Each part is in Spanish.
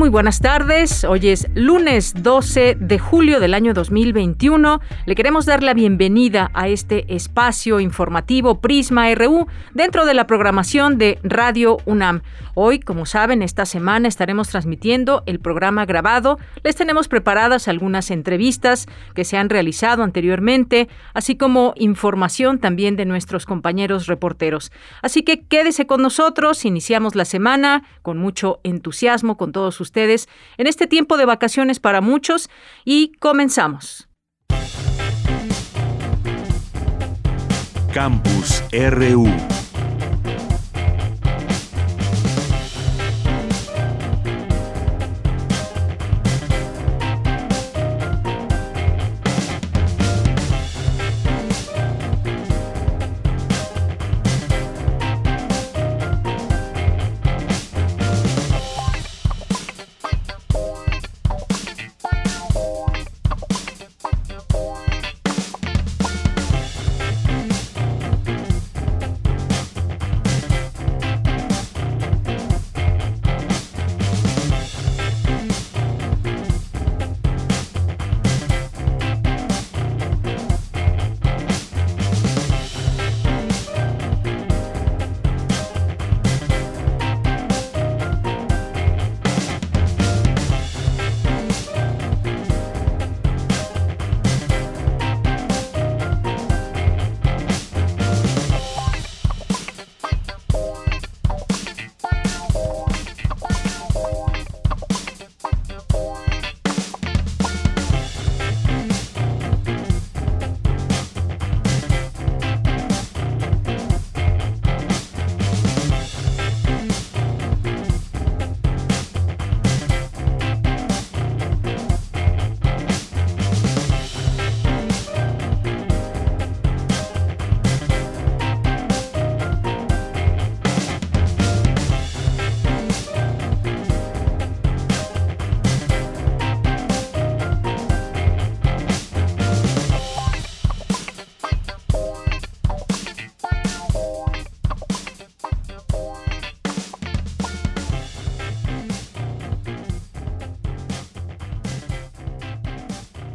Muy buenas tardes. Hoy es lunes 12 de julio del año 2021. Le queremos dar la bienvenida a este espacio informativo Prisma RU dentro de la programación de Radio UNAM. Hoy, como saben, esta semana estaremos transmitiendo el programa grabado. Les tenemos preparadas algunas entrevistas que se han realizado anteriormente, así como información también de nuestros compañeros reporteros. Así que quédese con nosotros. Iniciamos la semana con mucho entusiasmo con todos ustedes en este tiempo de vacaciones para muchos y comenzamos. Campus RU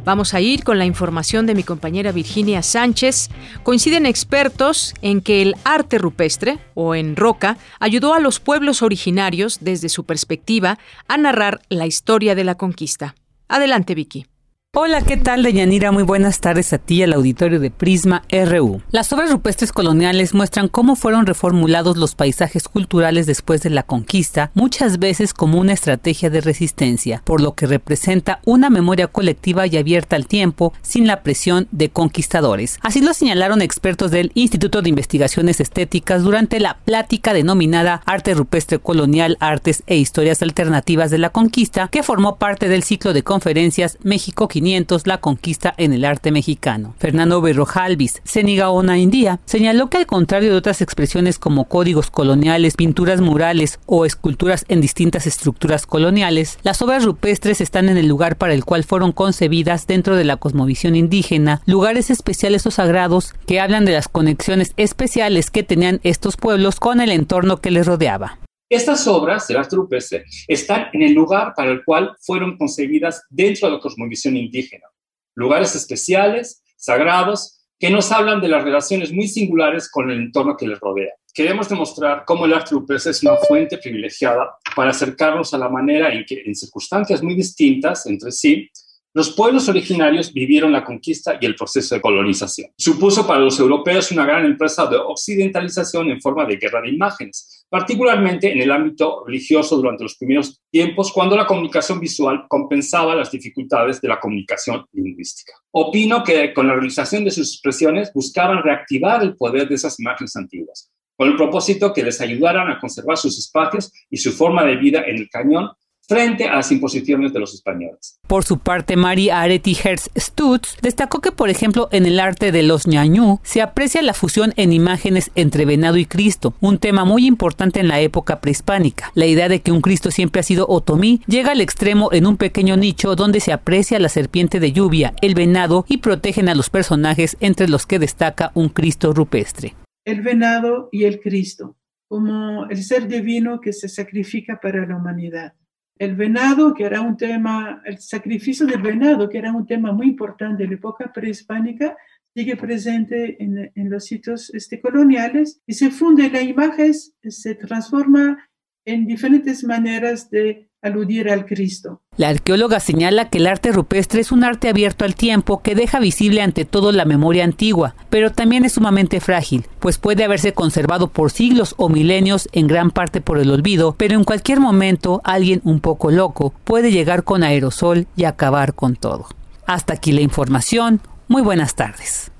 Vamos a ir con la información de mi compañera Virginia Sánchez. Coinciden expertos en que el arte rupestre, o en roca, ayudó a los pueblos originarios, desde su perspectiva, a narrar la historia de la conquista. Adelante, Vicky. Hola, ¿qué tal, Deyanira? Muy buenas tardes a ti y al auditorio de Prisma RU. Las obras rupestres coloniales muestran cómo fueron reformulados los paisajes culturales después de la conquista, muchas veces como una estrategia de resistencia, por lo que representa una memoria colectiva y abierta al tiempo, sin la presión de conquistadores. Así lo señalaron expertos del Instituto de Investigaciones Estéticas durante la plática denominada Arte Rupestre Colonial, Artes e Historias Alternativas de la Conquista, que formó parte del ciclo de conferencias México 500 la conquista en el arte mexicano. Fernando Berrojalvis, Senigaona India, señaló que al contrario de otras expresiones como códigos coloniales, pinturas murales o esculturas en distintas estructuras coloniales, las obras rupestres están en el lugar para el cual fueron concebidas dentro de la cosmovisión indígena, lugares especiales o sagrados que hablan de las conexiones especiales que tenían estos pueblos con el entorno que les rodeaba. Estas obras del arte rupestre están en el lugar para el cual fueron concebidas dentro de la cosmovisión indígena. Lugares especiales, sagrados, que nos hablan de las relaciones muy singulares con el entorno que les rodea. Queremos demostrar cómo el arte rupestre es una fuente privilegiada para acercarnos a la manera en que, en circunstancias muy distintas entre sí, los pueblos originarios vivieron la conquista y el proceso de colonización. Supuso para los europeos una gran empresa de occidentalización en forma de guerra de imágenes, particularmente en el ámbito religioso durante los primeros tiempos, cuando la comunicación visual compensaba las dificultades de la comunicación lingüística. Opino que con la realización de sus expresiones buscaban reactivar el poder de esas imágenes antiguas, con el propósito que les ayudaran a conservar sus espacios y su forma de vida en el cañón frente a las imposiciones de los españoles. Por su parte, María Areti Hertz Stutz destacó que, por ejemplo, en el arte de los ñañú se aprecia la fusión en imágenes entre venado y Cristo, un tema muy importante en la época prehispánica. La idea de que un Cristo siempre ha sido otomí llega al extremo en un pequeño nicho donde se aprecia la serpiente de lluvia, el venado y protegen a los personajes entre los que destaca un Cristo rupestre. El venado y el Cristo, como el ser divino que se sacrifica para la humanidad el venado, que era un tema, el sacrificio del venado, que era un tema muy importante en la época prehispánica, sigue presente en, los sitios este, coloniales y se funde la imagen, se transforma en diferentes maneras de aludir al Cristo. La arqueóloga señala que el arte rupestre es un arte abierto al tiempo que deja visible ante todo la memoria antigua, pero también es sumamente frágil, pues puede haberse conservado por siglos o milenios en gran parte por el olvido, pero en cualquier momento alguien un poco loco puede llegar con aerosol y acabar con todo. Hasta aquí la información. Muy buenas tardes.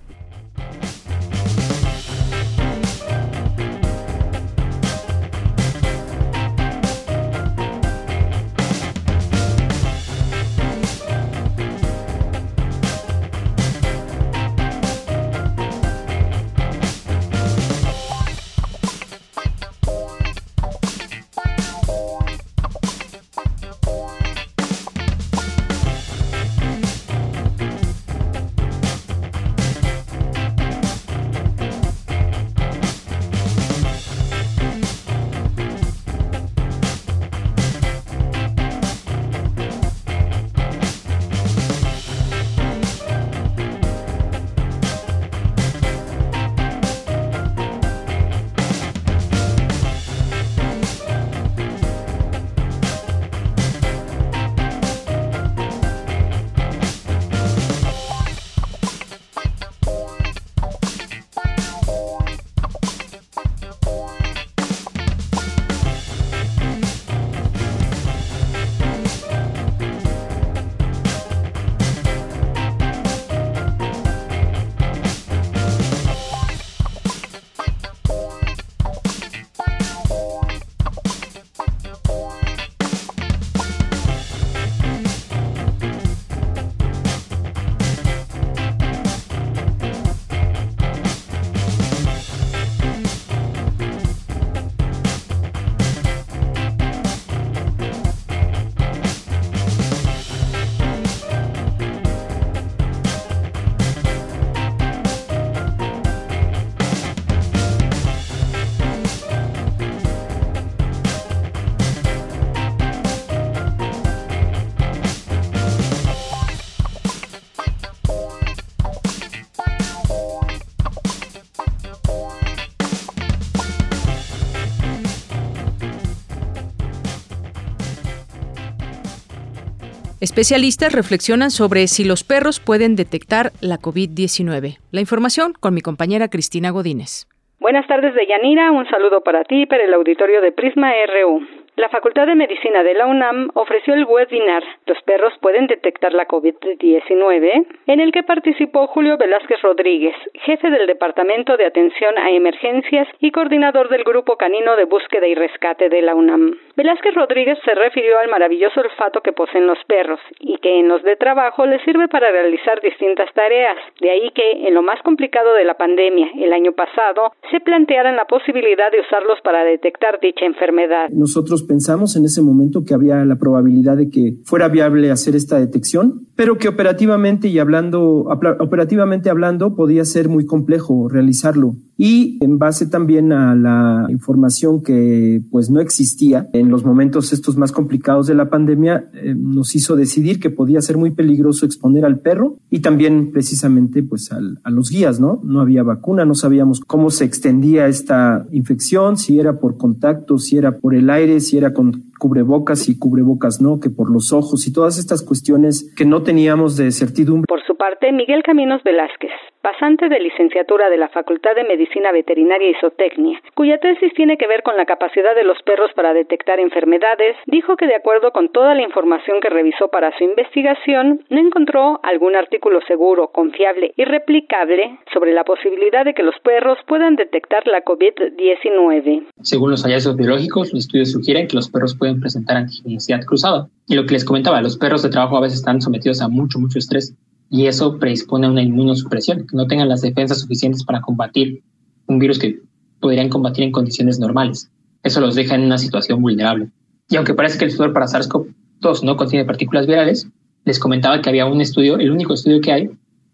Especialistas reflexionan sobre si los perros pueden detectar la COVID-19. La información con mi compañera Cristina Godínez. Buenas tardes, Deyanira. Un saludo para ti y para el auditorio de Prisma RU. La Facultad de Medicina de la UNAM ofreció el webinar Los perros pueden detectar la COVID-19, en el que participó Julio Velázquez Rodríguez, jefe del Departamento de Atención a Emergencias y coordinador del Grupo Canino de Búsqueda y Rescate de la UNAM. Velázquez Rodríguez se refirió al maravilloso olfato que poseen los perros y que en los de trabajo les sirve para realizar distintas tareas. De ahí que, en lo más complicado de la pandemia, el año pasado, se plantearan la posibilidad de usarlos para detectar dicha enfermedad. Nosotros pensamos en ese momento que había la probabilidad de que fuera viable hacer esta detección, pero que operativamente y hablando, operativamente hablando, podía ser muy complejo realizarlo. Y en base también a la información que pues no existía en los momentos estos más complicados de la pandemia, eh, nos hizo decidir que podía ser muy peligroso exponer al perro y también precisamente pues a los guías, ¿no? No había vacuna, no sabíamos cómo se extendía esta infección, si era por contacto, si era por el aire, si era con cubrebocas y cubrebocas no, que por los ojos y todas estas cuestiones que no teníamos de certidumbre. Por su parte, Miguel Caminos Velázquez, pasante de licenciatura de la Facultad de Medicina Veterinaria y Zootecnia, cuya tesis tiene que ver con la capacidad de los perros para detectar enfermedades, dijo que de acuerdo con toda la información que revisó para su investigación, no encontró algún artículo seguro, confiable y replicable sobre la posibilidad de que los perros puedan detectar la COVID-19. Según los hallazgos biológicos, los estudios sugieren que los perros pueden presentar antigenicidad cruzada. Y lo que les comentaba, los perros de trabajo a veces están sometidos a mucho, mucho estrés y eso predispone a una inmunosupresión, que no tengan las defensas suficientes para combatir un virus que podrían combatir en condiciones normales. Eso los deja en una situación vulnerable. Y aunque parece que el sudor para SARS-CoV-2 no contiene partículas virales, les comentaba que había un estudio, el único estudio que hay,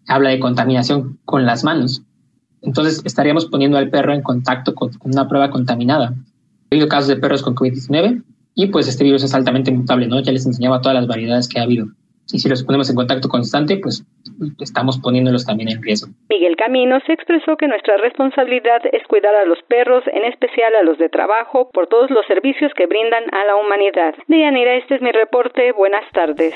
habla de contaminación con las manos. Entonces estaríamos poniendo al perro en contacto con una prueba contaminada. Ha habido casos de perros con COVID-19 y pues este virus es altamente mutable, ¿no? Ya les enseñaba todas las variedades que ha habido. Y si los ponemos en contacto constante, pues estamos poniéndolos también en riesgo. Miguel Camino se expresó que nuestra responsabilidad es cuidar a los perros, en especial a los de trabajo, por todos los servicios que brindan a la humanidad. Deyanira, este es mi reporte. Buenas tardes.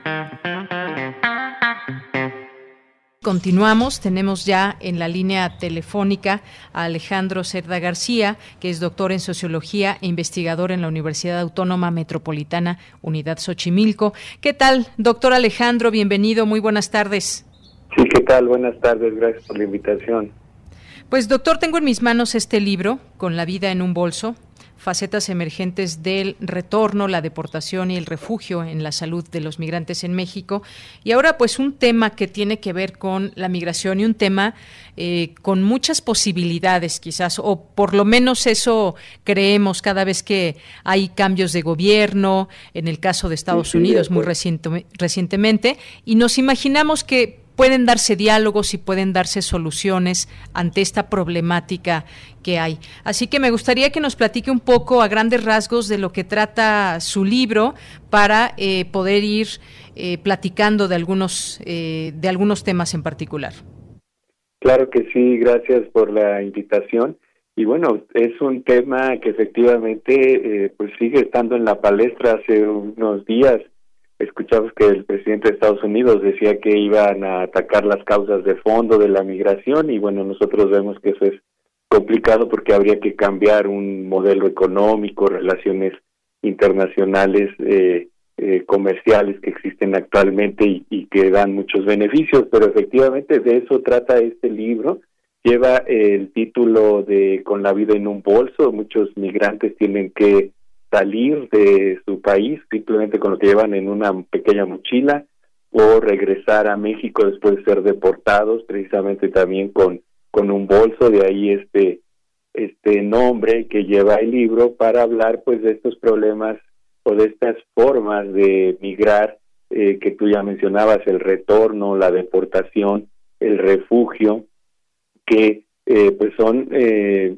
Continuamos, tenemos ya en la línea telefónica a Alejandro Cerda García, que es doctor en sociología e investigador en la Universidad Autónoma Metropolitana Unidad Xochimilco. ¿Qué tal, doctor Alejandro? Bienvenido, muy buenas tardes. Sí, ¿qué tal? Buenas tardes, gracias por la invitación. Pues doctor, tengo en mis manos este libro, Con la vida en un bolso, facetas emergentes del retorno, la deportación y el refugio en la salud de los migrantes en México. Y ahora pues un tema que tiene que ver con la migración y un tema eh, con muchas posibilidades quizás, o por lo menos eso creemos cada vez que hay cambios de gobierno, en el caso de Estados Unidos muy recientemente, y nos imaginamos que pueden darse diálogos y pueden darse soluciones ante esta problemática que hay. Así que me gustaría que nos platique un poco a grandes rasgos de lo que trata su libro para eh, poder ir eh, platicando de algunos, eh, de algunos temas en particular. Claro que sí, gracias por la invitación. Y bueno, es un tema que efectivamente eh, pues sigue estando en la palestra. Hace unos días escuchamos que el presidente de Estados Unidos decía que iban a atacar las causas de fondo de la migración y bueno, nosotros vemos que eso es complicado porque habría que cambiar un modelo económico, relaciones internacionales eh, eh, comerciales que existen actualmente y, y, que dan muchos beneficios, pero efectivamente de eso trata este libro. Lleva el título de Con la vida en un bolso. Muchos migrantes tienen que salir de su país simplemente con lo que llevan en una pequeña mochila o regresar a México después de ser deportados, precisamente también con, con un bolso. De ahí este este nombre que lleva el libro para hablar pues de estos problemas o de estas formas de migrar eh, que tú ya mencionabas, el retorno, la deportación, el refugio, que eh, pues son eh,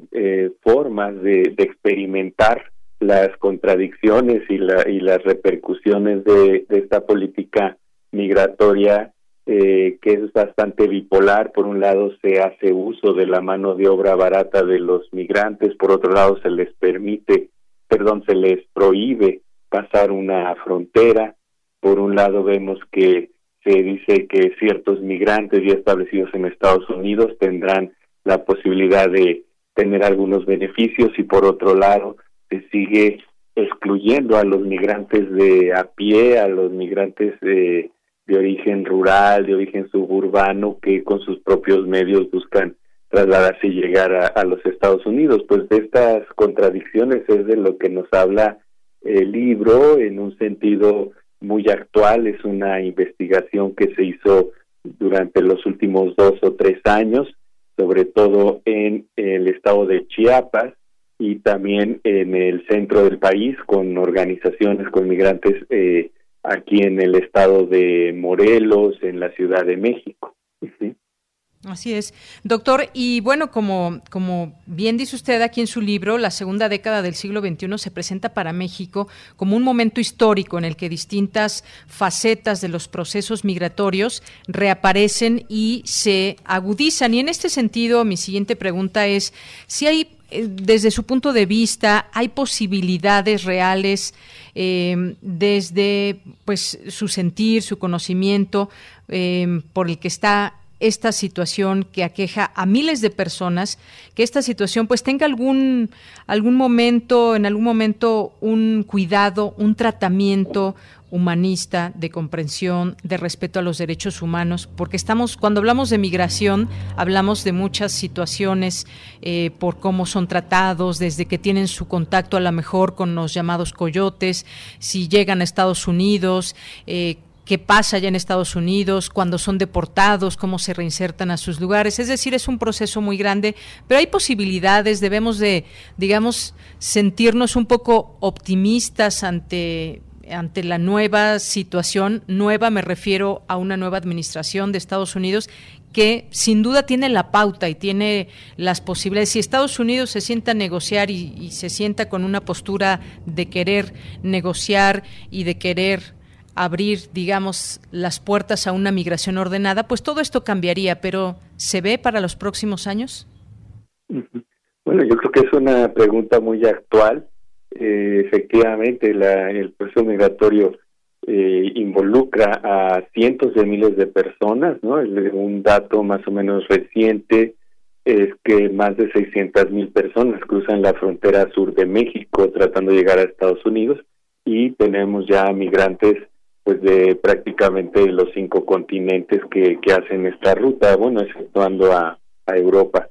formas de, experimentar las contradicciones y, la, y las repercusiones de, esta política migratoria que es bastante bipolar. Por un lado se hace uso de la mano de obra barata de los migrantes, por otro lado se les permite, perdón, se les prohíbe pasar una frontera. Por un lado vemos que se dice que ciertos migrantes ya establecidos en Estados Unidos tendrán la posibilidad de tener algunos beneficios y por otro lado se sigue excluyendo a los migrantes de a pie, a los migrantes de, de origen rural, de origen suburbano, que con sus propios medios buscan trasladarse y llegar a, a los Estados Unidos. Pues de estas contradicciones es de lo que nos habla el libro en un sentido muy actual, es una investigación que se hizo durante los últimos dos o tres años, sobre todo en el estado de Chiapas y también en el centro del país con organizaciones con migrantes eh, aquí en el estado de Morelos, en la Ciudad de México. Así es. Doctor, y bueno, como, como bien dice usted aquí en su libro, la segunda década del siglo XXI se presenta para México como un momento histórico en el que distintas facetas de los procesos migratorios reaparecen y se agudizan. Y en este sentido, mi siguiente pregunta es si hay, desde su punto de vista, hay posibilidades reales eh, desde pues su sentir, su conocimiento eh, por el que está esta situación que aqueja a miles de personas, que esta situación pues tenga algún algún momento, en algún momento un cuidado, un tratamiento humanista, de comprensión, de respeto a los derechos humanos, porque estamos, cuando hablamos de migración, hablamos de muchas situaciones eh, por cómo son tratados, desde que tienen su contacto a lo mejor con los llamados coyotes, si llegan a Estados Unidos, eh, qué pasa allá en Estados Unidos, cuando son deportados, cómo se reinsertan a sus lugares. Es decir, es un proceso muy grande, pero hay posibilidades, debemos de, digamos, sentirnos un poco optimistas ante ante la nueva situación, nueva me refiero a una nueva administración de Estados Unidos que sin duda tiene la pauta y tiene las posibilidades. Si Estados Unidos se sienta a negociar y, y se sienta con una postura de querer negociar y de querer abrir, digamos, las puertas a una migración ordenada, pues todo esto cambiaría, pero ¿se ve para los próximos años? Bueno, yo creo que es una pregunta muy actual. Eh, efectivamente, la, el proceso migratorio eh, involucra a cientos de miles de personas, ¿no? Un dato más o menos reciente es que más de 600 mil personas cruzan la frontera sur de México tratando de llegar a Estados Unidos y tenemos ya migrantes pues de prácticamente los cinco continentes que, que hacen esta ruta, bueno, exceptuando a, a Europa.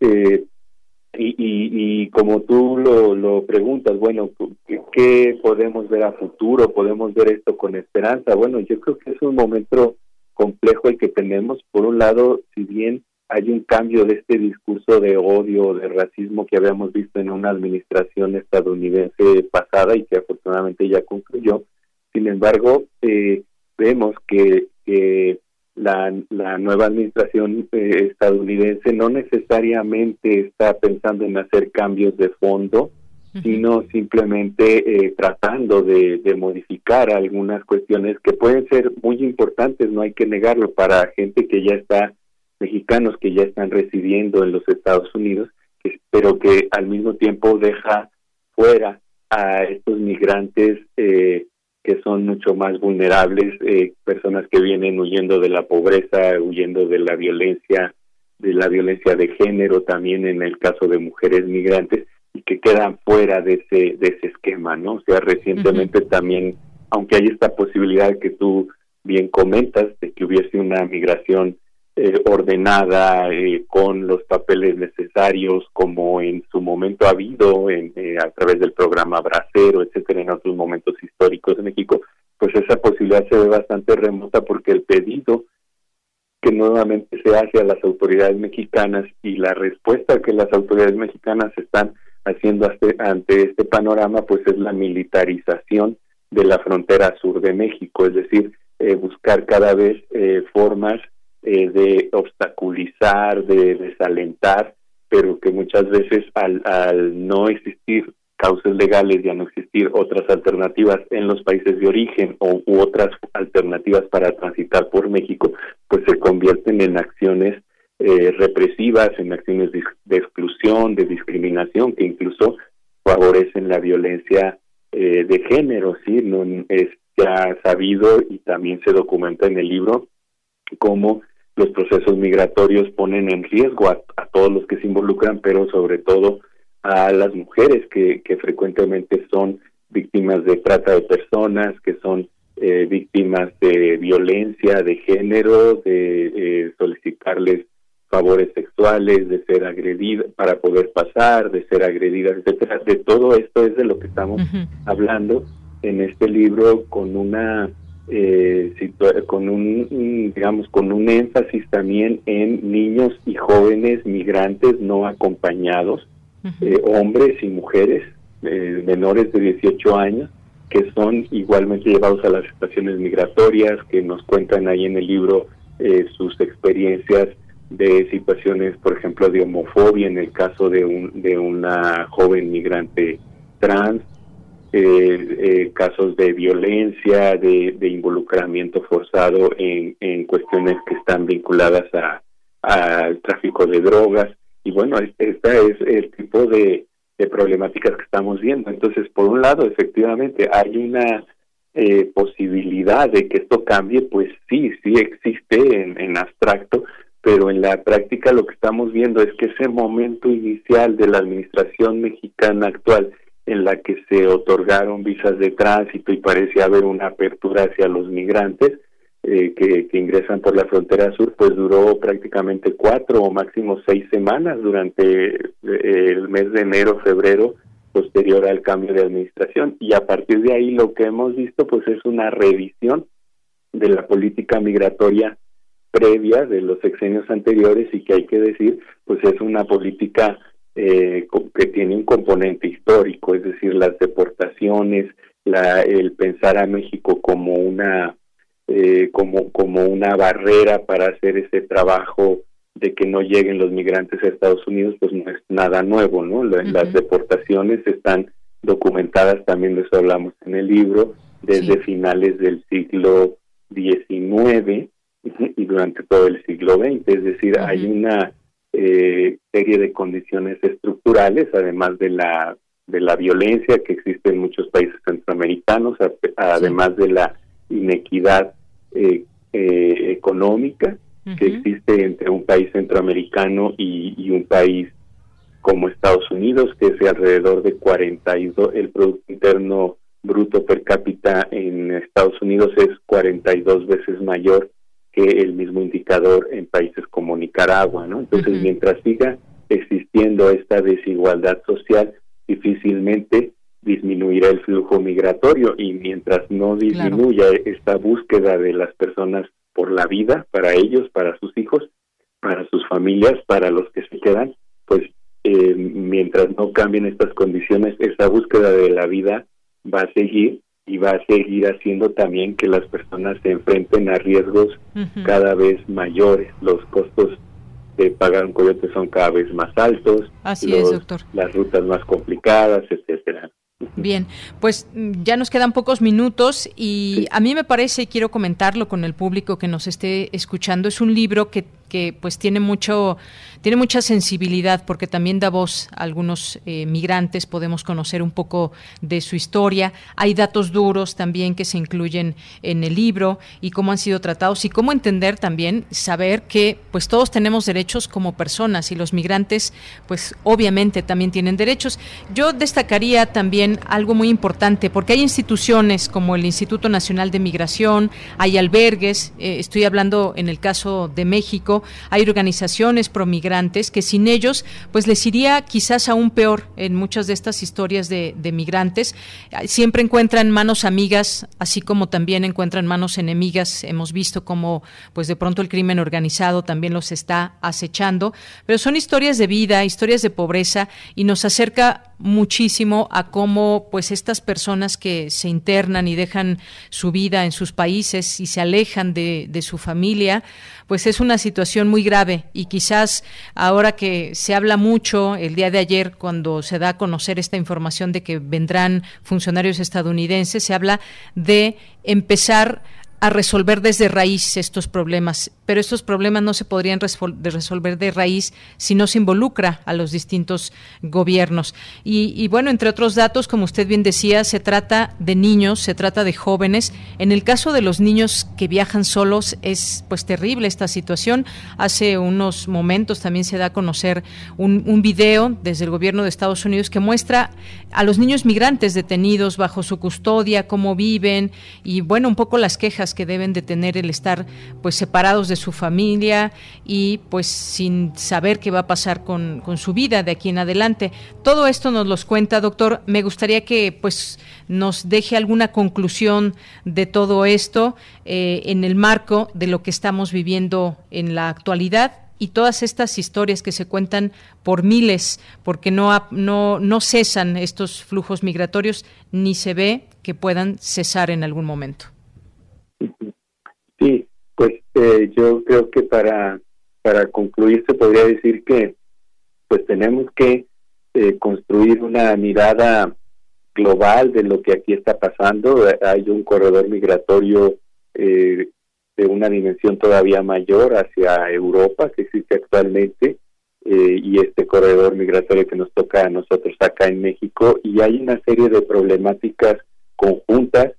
Eh, y, y, y, como tú lo, lo preguntas, bueno, ¿qué, podemos ver a futuro? ¿Podemos ver esto con esperanza? Bueno, yo creo que es un momento complejo el que tenemos. Por un lado, si bien hay un cambio de este discurso de odio, de racismo que habíamos visto en una administración estadounidense pasada y que afortunadamente ya concluyó, sin embargo, eh, vemos que, la, la nueva administración eh, estadounidense no necesariamente está pensando en hacer cambios de fondo, sino simplemente eh, tratando de, de, modificar algunas cuestiones que pueden ser muy importantes, no hay que negarlo, para gente que ya está, mexicanos que ya están residiendo en los Estados Unidos, pero que al mismo tiempo deja fuera a estos migrantes eh, que son mucho más vulnerables, eh, personas que vienen huyendo de la pobreza, huyendo de la violencia, de la violencia de género, también en el caso de mujeres migrantes y que quedan fuera de ese de ese esquema, ¿no? O sea, recientemente también, aunque hay esta posibilidad que tú bien comentas de que hubiese una migración eh, ordenada, eh, con los papeles necesarios, como en su momento ha habido en, eh, a través del programa Bracero, etcétera, en otros momentos históricos de México, pues esa posibilidad se ve bastante remota porque el pedido que nuevamente se hace a las autoridades mexicanas y la respuesta que las autoridades mexicanas están haciendo ante este panorama, pues es la militarización de la frontera sur de México, es decir, buscar cada vez formas eh, de obstaculizar, de desalentar, pero que muchas veces al, al no existir causas legales y a no existir otras alternativas en los países de origen o u otras alternativas para transitar por México, pues se convierten en acciones eh, represivas, en acciones de, exclusión, de discriminación, que incluso favorecen la violencia eh, de género, sí, no es ya sabido y también se documenta en el libro cómo los procesos migratorios ponen en riesgo a, todos los que se involucran, pero sobre todo a las mujeres que, que frecuentemente son víctimas de trata de personas, que son eh, víctimas de violencia de género, de eh, solicitarles favores sexuales, de ser agredidas para poder pasar, de ser agredidas, etcétera. De todo esto es de lo que estamos hablando en este libro con una eh, con un digamos con un énfasis también en niños y jóvenes migrantes no acompañados eh, hombres y mujeres eh, menores de 18 años que son igualmente llevados a las estaciones migratorias que nos cuentan ahí en el libro eh, sus experiencias de situaciones por ejemplo de homofobia en el caso de un de una joven migrante trans eh, eh, casos de violencia, de, involucramiento forzado en, en, cuestiones que están vinculadas al tráfico de drogas. Y bueno, este es el tipo de, problemáticas que estamos viendo. Entonces, por un lado, efectivamente, hay una eh, posibilidad de que esto cambie, pues sí, sí existe en, en abstracto, pero en la práctica lo que estamos viendo es que ese momento inicial de la administración mexicana actual en la que se otorgaron visas de tránsito y parece haber una apertura hacia los migrantes eh, que, ingresan por la frontera sur, pues duró prácticamente cuatro o máximo seis semanas durante eh, el mes de enero, febrero, posterior al cambio de administración. Y a partir de ahí lo que hemos visto pues es una revisión de la política migratoria previa de los sexenios anteriores y que hay que decir pues es una política eh, que tiene un componente histórico, es decir, las deportaciones, la, el pensar a México como una eh, como como una barrera para hacer ese trabajo de que no lleguen los migrantes a Estados Unidos, pues no es nada nuevo, ¿no? Las deportaciones están documentadas, también de eso hablamos en el libro, desde finales del siglo XIX y durante todo el siglo XX, es decir, hay una eh, serie de condiciones estructurales, además de la de la violencia que existe en muchos países centroamericanos, además de la inequidad eh, eh, económica que existe entre un país centroamericano y, un país como Estados Unidos, que es alrededor de 42, el Producto Interno Bruto per cápita en Estados Unidos es 42 veces mayor que el mismo indicador en países como Nicaragua, ¿no? Entonces, mientras siga existiendo esta desigualdad social, difícilmente disminuirá el flujo migratorio y mientras no disminuya esta búsqueda de las personas por la vida, para ellos, para sus hijos, para sus familias, para los que se quedan, pues eh, mientras no cambien estas condiciones, esa búsqueda de la vida va a seguir y va a seguir haciendo también que las personas se enfrenten a riesgos cada vez mayores. Los costos de pagar un coyote son cada vez más altos. Así es, doctor. Las rutas más complicadas, etcétera. Bien, pues mm, ya nos quedan pocos minutos y a mí me parece, y quiero comentarlo con el público que nos esté escuchando, es un libro que, que pues tiene mucho tiene mucha sensibilidad porque también da voz a algunos eh, migrantes, podemos conocer un poco de su historia. Hay datos duros también que se incluyen en el libro y cómo han sido tratados y cómo entender también, saber que pues todos tenemos derechos como personas y los migrantes pues obviamente también tienen derechos. Yo destacaría también algo muy importante porque hay instituciones como el Instituto Nacional de Migración, hay albergues, eh, estoy hablando en el caso de México, hay organizaciones pro que sin ellos pues les iría quizás aún peor en muchas de estas historias de, migrantes. Siempre encuentran manos amigas, así como también encuentran manos enemigas. Hemos visto cómo pues de pronto el crimen organizado también los está acechando, pero son historias de vida, historias de pobreza y nos acerca muchísimo a cómo pues estas personas que se internan y dejan su vida en sus países y se alejan de, de su familia, pues es una situación muy grave. Y quizás ahora que se habla mucho el día de ayer cuando se da a conocer esta información de que vendrán funcionarios estadounidenses, se habla de empezar a resolver desde raíz estos problemas, pero estos problemas no se podrían resolver de raíz si no se involucra a los distintos gobiernos. Y, bueno, entre otros datos, como usted bien decía, se trata de niños, se trata de jóvenes. En el caso de los niños que viajan solos es pues terrible esta situación. Hace unos momentos también se da a conocer un, video desde el gobierno de Estados Unidos que muestra a los niños migrantes detenidos bajo su custodia, cómo viven y bueno, un poco las quejas que deben de tener el estar pues separados su familia y pues sin saber qué va a pasar con, con su vida de aquí en adelante. Todo esto nos los cuenta, doctor. Me gustaría que pues nos deje alguna conclusión de todo esto eh, en el marco de lo que estamos viviendo en la actualidad y todas estas historias que se cuentan por miles, porque no, no, no cesan estos flujos migratorios, ni se ve que puedan cesar en algún momento. Sí, pues eh, yo creo que para, para concluir se podría decir que pues tenemos que eh, construir una mirada global de lo que aquí está pasando. Hay un corredor migratorio eh, de una dimensión todavía mayor hacia Europa que existe actualmente y este corredor migratorio que nos toca a nosotros acá en México y hay una serie de problemáticas conjuntas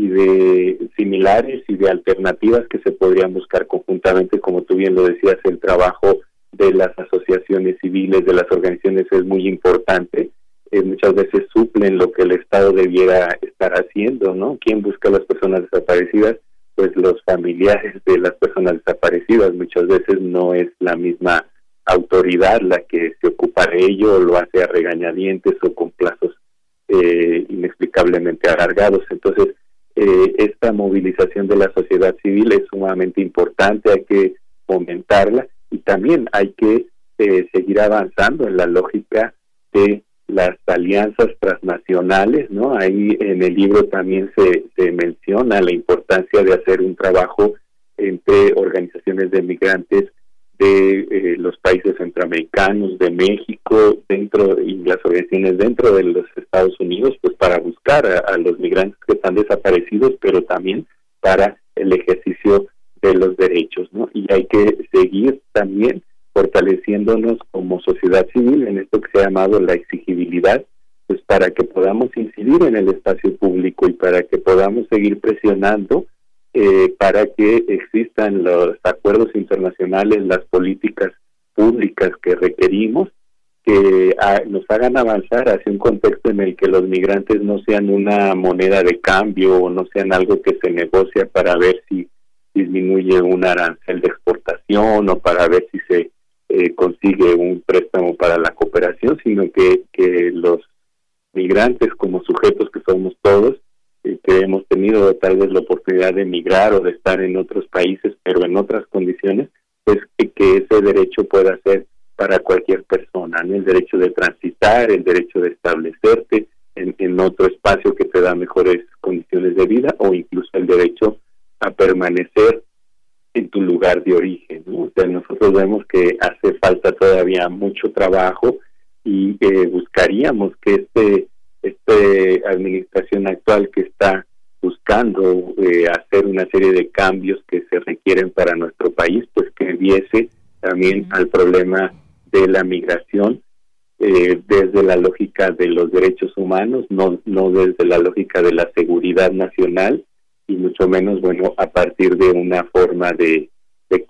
y de similares y de alternativas que se podrían buscar conjuntamente, como tú bien lo decías, el trabajo de las asociaciones civiles, de las organizaciones es muy importante. Eh, muchas veces suplen lo que el Estado debiera estar haciendo, ¿no? ¿Quién busca a las personas desaparecidas? Pues los familiares de las personas desaparecidas. Muchas veces no es la misma autoridad la que se ocupa de ello, o lo hace a regañadientes o con plazos eh, inexplicablemente alargados. Entonces, eh, esta movilización de la sociedad civil es sumamente importante, hay que fomentarla y también hay que eh, seguir avanzando en la lógica de las alianzas transnacionales, ¿no? Ahí en el libro también se, se menciona la importancia de hacer un trabajo entre organizaciones de migrantes de eh, los países centroamericanos, de México, dentro y las organizaciones dentro de los Estados Unidos, pues para buscar a, los migrantes que están desaparecidos, pero también para el ejercicio de los derechos, ¿no? Y hay que seguir también fortaleciéndonos como sociedad civil en esto que se ha llamado la exigibilidad, pues para que podamos incidir en el espacio público y para que podamos seguir presionando eh, para que existan los acuerdos internacionales, las políticas públicas que requerimos, que ah, nos hagan avanzar hacia un contexto en el que los migrantes no sean una moneda de cambio o no sean algo que se negocia para ver si disminuye un arancel de exportación o para ver si se eh, consigue un préstamo para la cooperación, sino que, que los migrantes como sujetos que somos todos que hemos tenido tal vez la oportunidad de emigrar o de estar en otros países, pero en otras condiciones, pues que, ese derecho pueda ser para cualquier persona, el derecho de transitar, el derecho de establecerte, en, otro espacio que te da mejores condiciones de vida o incluso el derecho a permanecer en tu lugar de origen. O sea, nosotros vemos que hace falta todavía mucho trabajo y eh, buscaríamos que este, este administración actual que está buscando eh, hacer una serie de cambios que se requieren para nuestro país, pues que viese también al problema de la migración eh, desde la lógica de los derechos humanos, no, no desde la lógica de la seguridad nacional y mucho menos, bueno, a partir de una forma de, de,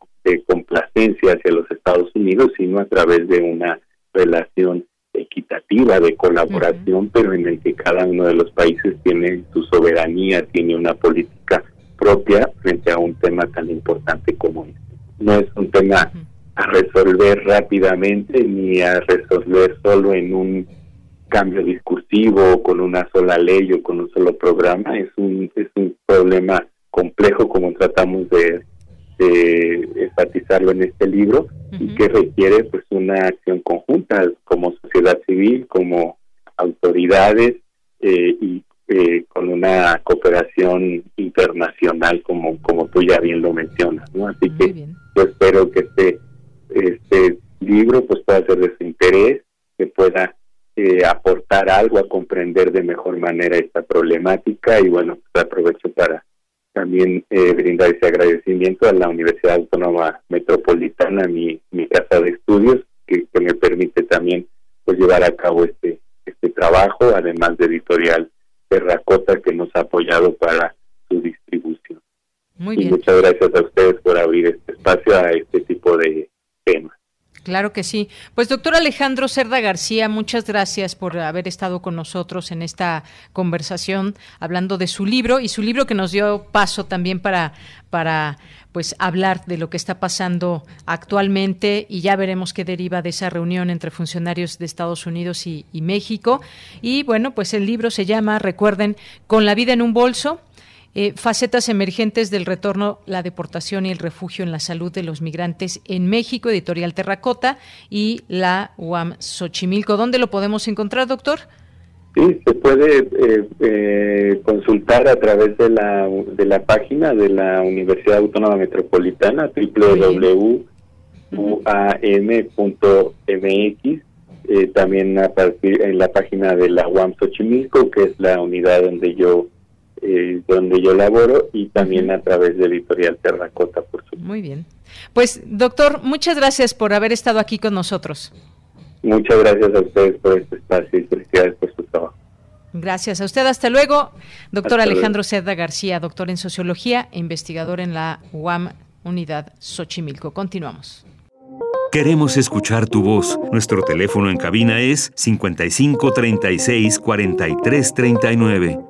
complacencia hacia los Estados Unidos, sino a través de una relación equitativa de colaboración, pero en el que cada uno de los países tiene su soberanía, tiene una política propia frente a un tema tan importante como este. No es un tema a resolver rápidamente ni a resolver solo en un cambio discursivo con una sola ley o con un solo programa es un es un problema complejo como tratamos de, enfatizarlo en este libro y que requiere pues una acción conjunta como sociedad civil como autoridades eh, y eh, con una cooperación internacional como como tú ya bien lo mencionas no así que yo espero que este este libro pues pueda ser de su interés, que pueda eh, aportar algo a comprender de mejor manera esta problemática y bueno, pues aprovecho para también eh, brindar ese agradecimiento a la Universidad Autónoma Metropolitana, mi, mi casa de estudios, que, me permite también pues llevar a cabo este este trabajo, además de editorial Terracota que nos ha apoyado para su distribución. Muy bien. Y muchas gracias a ustedes por abrir este espacio a este tipo de Claro que sí. Pues doctor Alejandro Cerda García, muchas gracias por haber estado con nosotros en esta conversación hablando de su libro y su libro que nos dio paso también para, para pues hablar de lo que está pasando actualmente y ya veremos qué deriva de esa reunión entre funcionarios de Estados Unidos y, y México. Y bueno, pues el libro se llama, recuerden, Con la vida en un bolso, eh, facetas emergentes del retorno, la deportación y el refugio en la salud de los migrantes en México, editorial Terracota y la UAM Xochimilco. ¿Dónde lo podemos encontrar, doctor? Sí, se puede eh, eh, consultar a través de la, de la página de la Universidad Autónoma Metropolitana, www.uam.mx. también a partir en la página de la UAM Xochimilco, que es la unidad donde yo eh, donde yo laboro y también a través de Editorial Terracota, por supuesto. Muy bien. Pues, doctor, muchas gracias por haber estado aquí con nosotros. Muchas gracias a ustedes por este espacio y felicidades por su trabajo. Gracias a usted. Hasta luego. Doctor Alejandro Cerda García, doctor en Sociología e investigador en la UAM Unidad Xochimilco. Continuamos. Queremos escuchar tu voz. Nuestro teléfono en cabina es 55 36 43 39.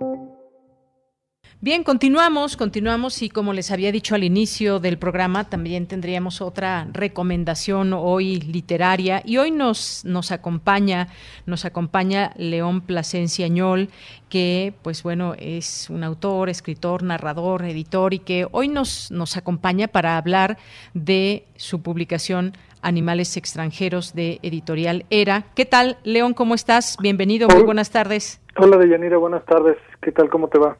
Bien, continuamos, continuamos y como les había dicho al inicio del programa, también tendríamos otra recomendación hoy literaria y hoy nos, nos acompaña, nos acompaña León Plasencia Ñol, que pues bueno, es un autor, escritor, narrador, editor y que hoy nos, nos acompaña para hablar de su publicación Animales extranjeros de Editorial Era. ¿Qué tal, León? ¿Cómo estás? Bienvenido, muy buenas tardes. Hola, Deyanira, buenas tardes. ¿Qué tal? ¿Cómo te va?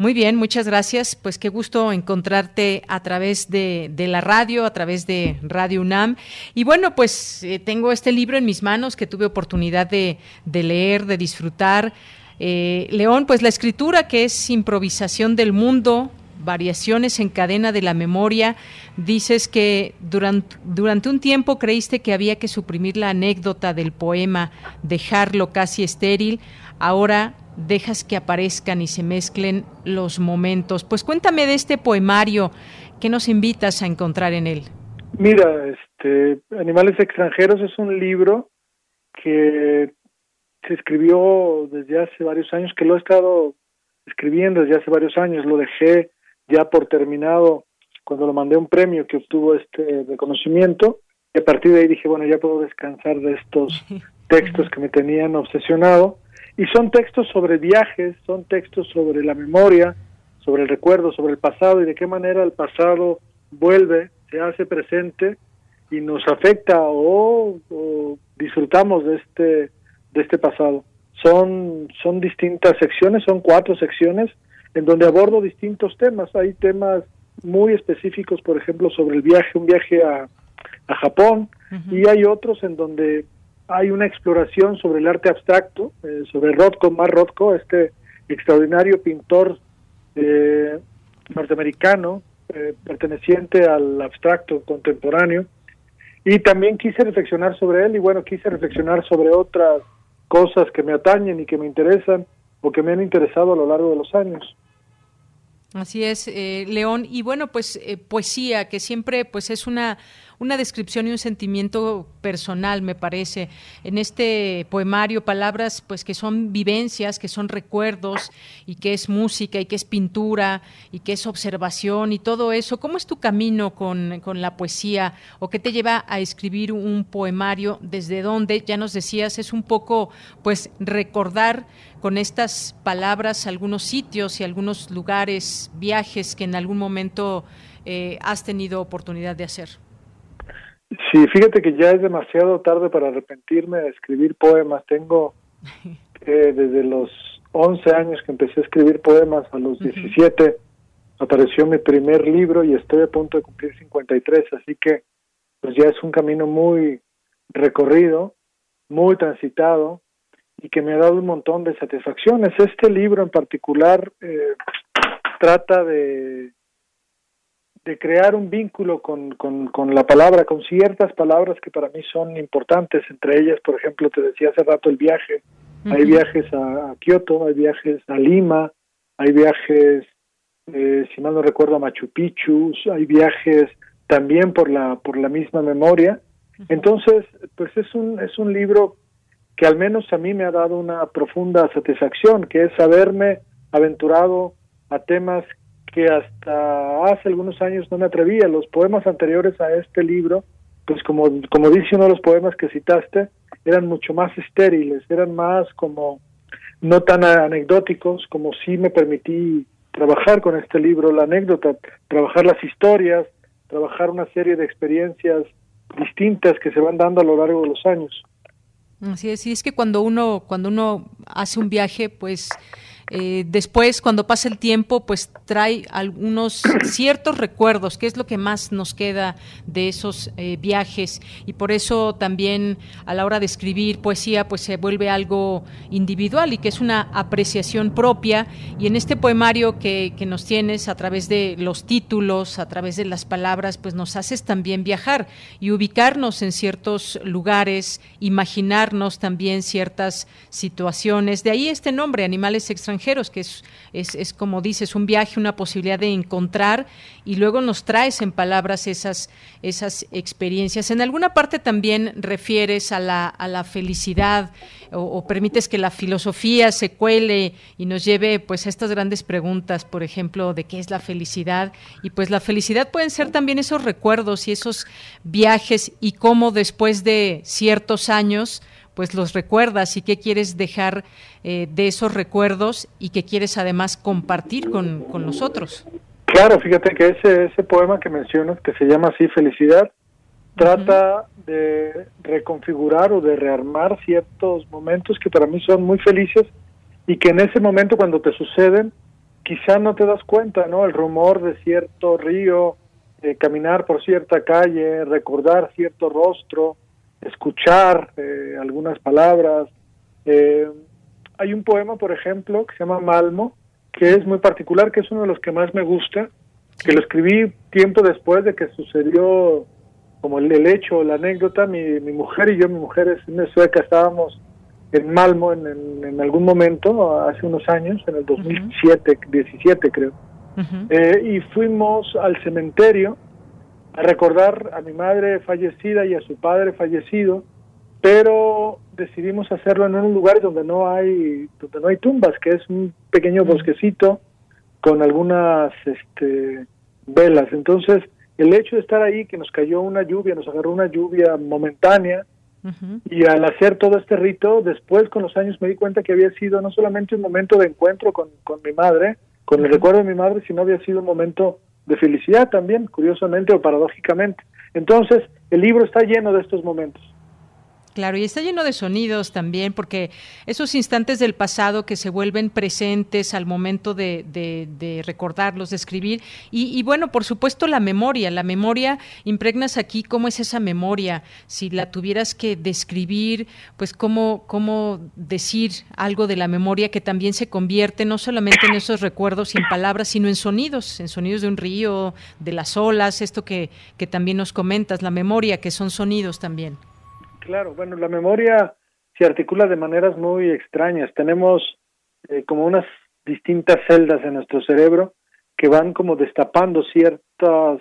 Muy bien, muchas gracias. Pues qué gusto encontrarte a través de, la radio, a través de Radio UNAM. Y bueno, pues eh, tengo este libro en mis manos que tuve oportunidad de, leer, de disfrutar. Eh, León, pues la escritura que es improvisación del mundo, variaciones en cadena de la memoria. Dices que durante un tiempo creíste que había que suprimir la anécdota del poema, dejarlo casi estéril. Ahora dejas que aparezcan y se mezclen los momentos. Pues cuéntame de este poemario, ¿qué nos invitas a encontrar en él? Mira, este, Animales extranjeros es un libro que se escribió desde hace varios años, que lo he estado escribiendo desde hace varios años, lo dejé ya por terminado cuando lo mandé un premio que obtuvo este reconocimiento y a partir de ahí dije, bueno, ya puedo descansar de estos textos que me tenían obsesionado y son textos sobre viajes, son textos sobre la memoria, sobre el recuerdo, sobre el pasado y de qué manera el pasado vuelve, se hace presente y nos afecta o, o disfrutamos de este de este pasado. Son, son distintas secciones, son cuatro secciones en donde abordo distintos temas. Hay temas muy específicos, por ejemplo, sobre el viaje, un viaje a, a Japón, y hay otros en donde hay una exploración sobre el arte abstracto, eh, sobre Rothko, Mar Rothko, este extraordinario pintor eh, norteamericano eh, perteneciente al abstracto contemporáneo. Y también quise reflexionar sobre él y bueno, quise reflexionar sobre otras cosas que me atañen y que me interesan o que me han interesado a lo largo de los años. Así es, eh, León. Y bueno, pues eh, poesía, que siempre pues es una una descripción y un sentimiento personal, me parece. En este poemario, palabras pues que son vivencias, que son recuerdos y que es música y que es pintura y que es observación y todo eso. ¿Cómo es tu camino con, con la poesía o qué te lleva a escribir un poemario? ¿Desde dónde? Ya nos decías, es un poco pues recordar con estas palabras algunos sitios y algunos lugares, viajes que en algún momento eh, has tenido oportunidad de hacer. Sí, fíjate que ya es demasiado tarde para arrepentirme de escribir poemas. Tengo eh, desde los 11 años que empecé a escribir poemas, a los 17 apareció mi primer libro y estoy a punto de cumplir 53, así que pues ya es un camino muy recorrido, muy transitado y que me ha dado un montón de satisfacciones. Este libro en particular eh, trata de de crear un vínculo con, con, la palabra, con ciertas palabras que para mí son importantes, entre ellas, por ejemplo, te decía hace rato el viaje, hay viajes a, Kioto, hay viajes a Lima, hay viajes, eh, si mal no recuerdo, a Machu Picchu, hay viajes también por la, por la misma memoria. Entonces, pues es un, es un libro que al menos a mí me ha dado una profunda satisfacción, que es haberme aventurado a temas que hasta hace algunos años no me atrevía. Los poemas anteriores a este libro, pues como, como dice uno de los poemas que citaste, eran mucho más estériles, eran más como no tan anecdóticos, como sí me permití trabajar con este libro, la anécdota, trabajar las historias, trabajar una serie de experiencias distintas que se van dando a lo largo de los años. Así es, y es que cuando uno, cuando uno hace un viaje, pues eh, después, cuando pasa el tiempo, pues trae algunos ciertos recuerdos, que es lo que más nos queda de esos eh, viajes. Y por eso también a la hora de escribir poesía, pues se vuelve algo individual y que es una apreciación propia. Y en este poemario que, que nos tienes a través de los títulos, a través de las palabras, pues nos haces también viajar y ubicarnos en ciertos lugares, imaginarnos también ciertas situaciones. De ahí este nombre, Animales extranjeros que es, es, como dices, un viaje, una posibilidad de encontrar y luego nos traes en palabras esas, esas experiencias. En alguna parte también refieres a la, a la felicidad o, permites que la filosofía se cuele y nos lleve pues a estas grandes preguntas, por ejemplo, de qué es la felicidad. Y pues la felicidad pueden ser también esos recuerdos y esos viajes y cómo después de ciertos años pues los recuerdas y qué quieres dejar eh, de esos recuerdos y qué quieres además compartir con, con nosotros. Claro, fíjate que ese, ese poema que mencionas, que se llama así Felicidad, trata de reconfigurar o de rearmar ciertos momentos que para mí son muy felices y que en ese momento cuando te suceden, quizá no te das cuenta, ¿no? El rumor de cierto río, eh, caminar por cierta calle, recordar cierto rostro, escuchar eh, algunas palabras. Eh, hay un poema, por ejemplo, que se llama Malmo, que es muy particular, que es uno de los que más me gusta, que lo escribí tiempo después de que sucedió como el, el hecho, la anécdota, mi, mi mujer y yo, mi mujer es una sueca, estábamos en Malmo en, en, en algún momento, hace unos años, en el 2007, 17 creo, eh, y fuimos al cementerio a recordar a mi madre fallecida y a su padre fallecido, pero decidimos hacerlo en un lugar donde no hay donde no hay tumbas, que es un pequeño bosquecito con algunas este, velas. Entonces, el hecho de estar ahí, que nos cayó una lluvia, nos agarró una lluvia momentánea, y al hacer todo este rito, después con los años me di cuenta que había sido no solamente un momento de encuentro con, con mi madre, con el recuerdo de mi madre, sino había sido un momento de felicidad también, curiosamente o paradójicamente. Entonces, el libro está lleno de estos momentos. Claro, y está lleno de sonidos también, porque esos instantes del pasado que se vuelven presentes al momento de, de, de recordarlos, de escribir, y, y, bueno, por supuesto la memoria, la memoria, impregnas aquí cómo es esa memoria, si la tuvieras que describir, pues cómo, cómo decir algo de la memoria que también se convierte no solamente en esos recuerdos y en palabras, sino en sonidos, en sonidos de un río, de las olas, esto que, que también nos comentas, la memoria, que son sonidos también. Claro, bueno, la memoria se articula de maneras muy extrañas. Tenemos eh, como unas distintas celdas en nuestro cerebro que van como destapando ciertas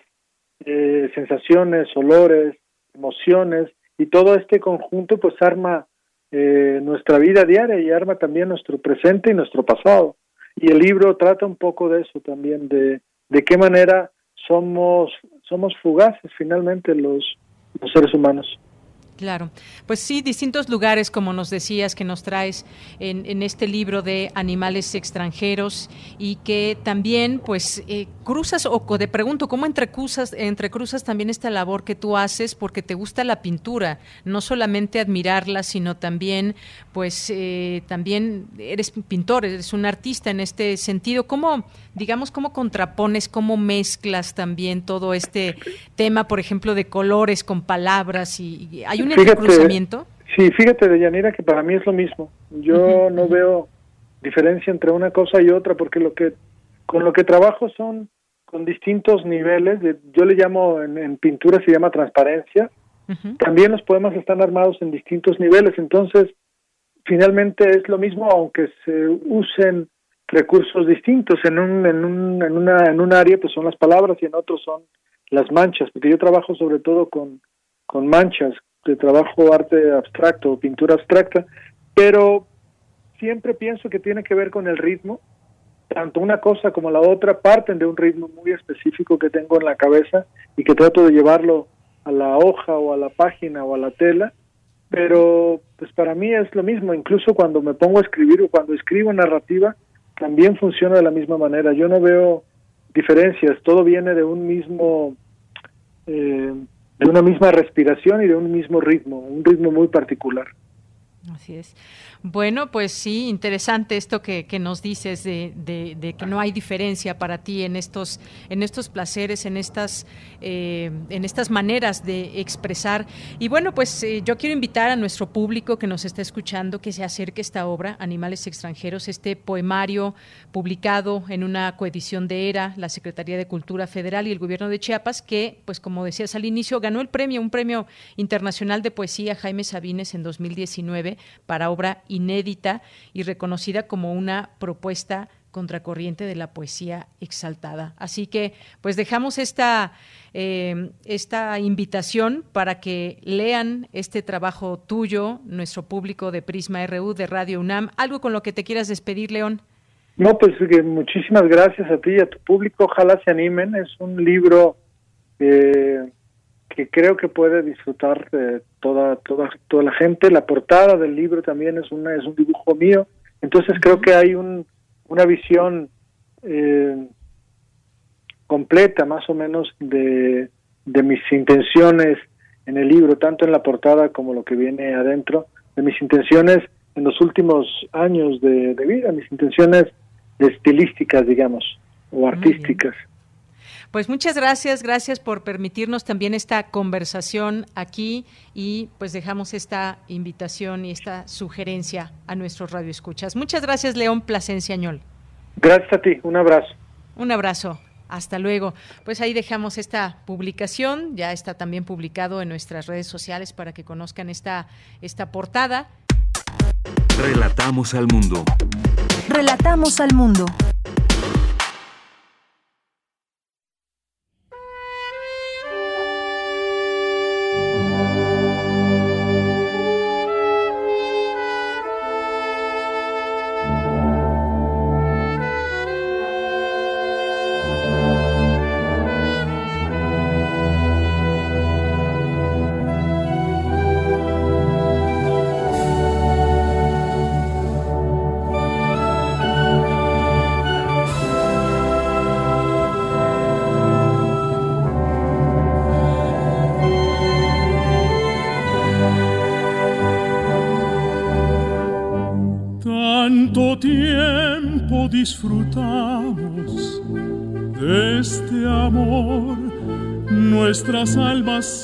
eh, sensaciones, olores, emociones y todo este conjunto pues arma eh, nuestra vida diaria y arma también nuestro presente y nuestro pasado. Y el libro trata un poco de eso también, de, de qué manera somos, somos fugaces finalmente los, los seres humanos. Claro, pues sí, distintos lugares, como nos decías, que nos traes en, en este libro de animales extranjeros y que también, pues, eh, cruzas o te pregunto, ¿cómo entrecruzas, entrecruzas también esta labor que tú haces porque te gusta la pintura? No solamente admirarla, sino también, pues, eh, también eres pintor, eres un artista en este sentido. ¿Cómo, digamos, cómo contrapones, cómo mezclas también todo este tema, por ejemplo, de colores con palabras y, y hay un fíjate, Sí, fíjate, Deyanira, que para mí es lo mismo. Yo uh -huh. no veo diferencia entre una cosa y otra porque lo que con lo que trabajo son con distintos niveles, de, yo le llamo en, en, pintura se llama transparencia. Uh -huh. También los poemas están armados en distintos niveles, entonces finalmente es lo mismo aunque se usen recursos distintos en un en un en una en un área pues son las palabras y en otro son las manchas, porque yo trabajo sobre todo con con manchas, de trabajo arte abstracto, pintura abstracta, pero siempre pienso que tiene que ver con el ritmo. Tanto una cosa como la otra parten de un ritmo muy específico que tengo en la cabeza y que trato de llevarlo a la hoja o a la página o a la tela, pero pues para mí es lo mismo, incluso cuando me pongo a escribir o cuando escribo narrativa, también funciona de la misma manera. Yo no veo diferencias, todo viene de un mismo eh, de una misma respiración y de un mismo ritmo, un ritmo muy particular. Así es. Bueno, pues sí, interesante esto que, que nos dices de, de, de, que no hay diferencia para ti en estos, en estos placeres, en estas, eh, en estas maneras de expresar. Y bueno, pues eh, yo quiero invitar a nuestro público que nos está escuchando que se acerque a esta obra, Animales extranjeros, este poemario publicado en una coedición de ERA, la Secretaría de Cultura Federal y el Gobierno de Chiapas, que, pues como decías al inicio, ganó el premio, un premio internacional de poesía Jaime Sabines en 2019 para obra inédita y reconocida como una propuesta contracorriente de la poesía exaltada. Así que, pues dejamos esta, eh, esta invitación para que lean este trabajo tuyo, nuestro público de Prisma RU de Radio UNAM. ¿Algo con lo que te quieras despedir, León? No, pues que muchísimas gracias a ti y a tu público. Ojalá se animen. Es un libro eh, que creo que puede disfrutar de toda toda toda la gente. La portada del libro también es una es un dibujo mío, entonces creo que hay un una visión eh, completa más o menos de de mis intenciones en el libro, tanto en la portada como lo que viene adentro, de mis intenciones en los últimos años de, de vida, mis intenciones estilísticas, digamos, o artísticas. Pues muchas gracias, gracias por permitirnos también esta conversación aquí y pues dejamos esta invitación y esta sugerencia a nuestros radioescuchas. Muchas gracias, León Plasencia Añol. Gracias a ti, un abrazo. Un abrazo. Hasta luego. Pues ahí dejamos esta publicación, ya está también publicado en nuestras redes sociales para que conozcan esta, esta portada. Relatamos al mundo. Relatamos al mundo.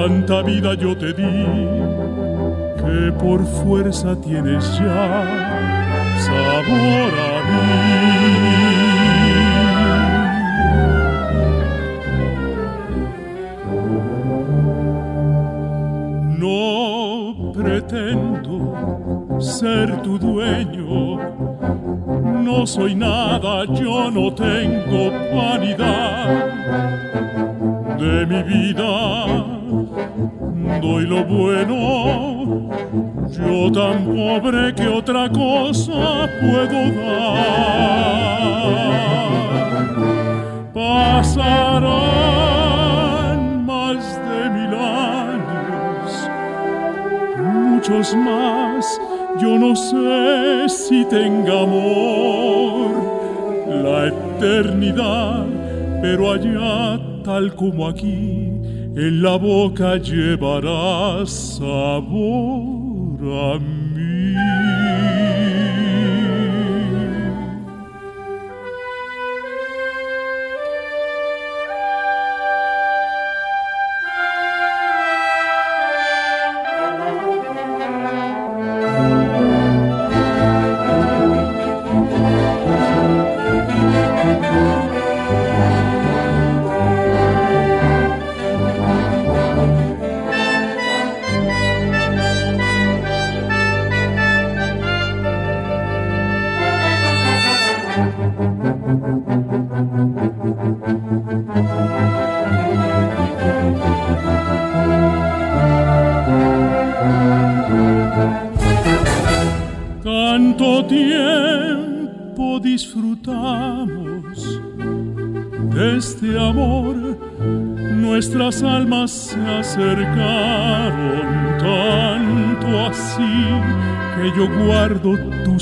Tanta vida yo te di que por fuerza tienes ya sabor a mí. No pretendo ser tu dueño, no soy nada, yo no tengo vanidad de mi vida. Doy lo bueno, yo tan pobre que otra cosa puedo dar. Pasarán más de mil años, muchos más, yo no sé si tenga amor la eternidad, pero allá tal como aquí, en la boca llevarás sabor a mí.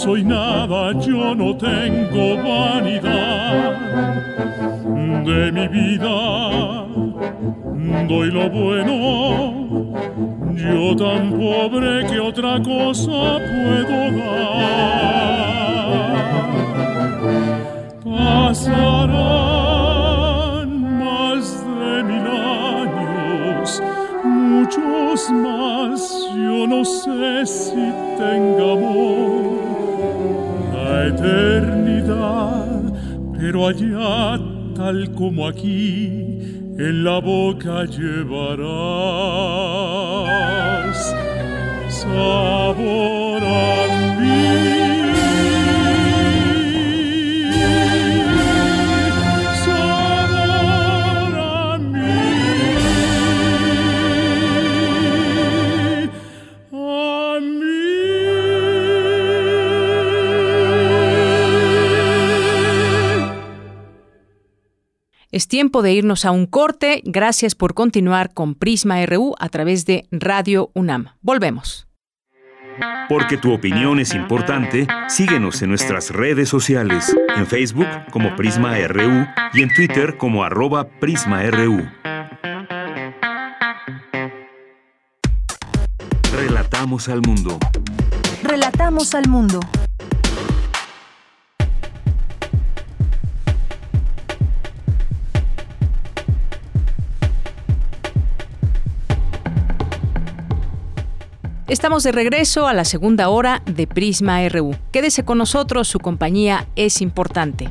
Soy nada, yo no tengo vanidad la boca tiempo de irnos a un corte. Gracias por continuar con Prisma RU a través de Radio UNAM. Volvemos. Porque tu opinión es importante, síguenos en nuestras redes sociales, en Facebook como Prisma RU y en Twitter como arroba PrismaRU. Relatamos al mundo. Relatamos al mundo. Estamos de regreso a la segunda hora de Prisma RU. Quédese con nosotros, su compañía es importante.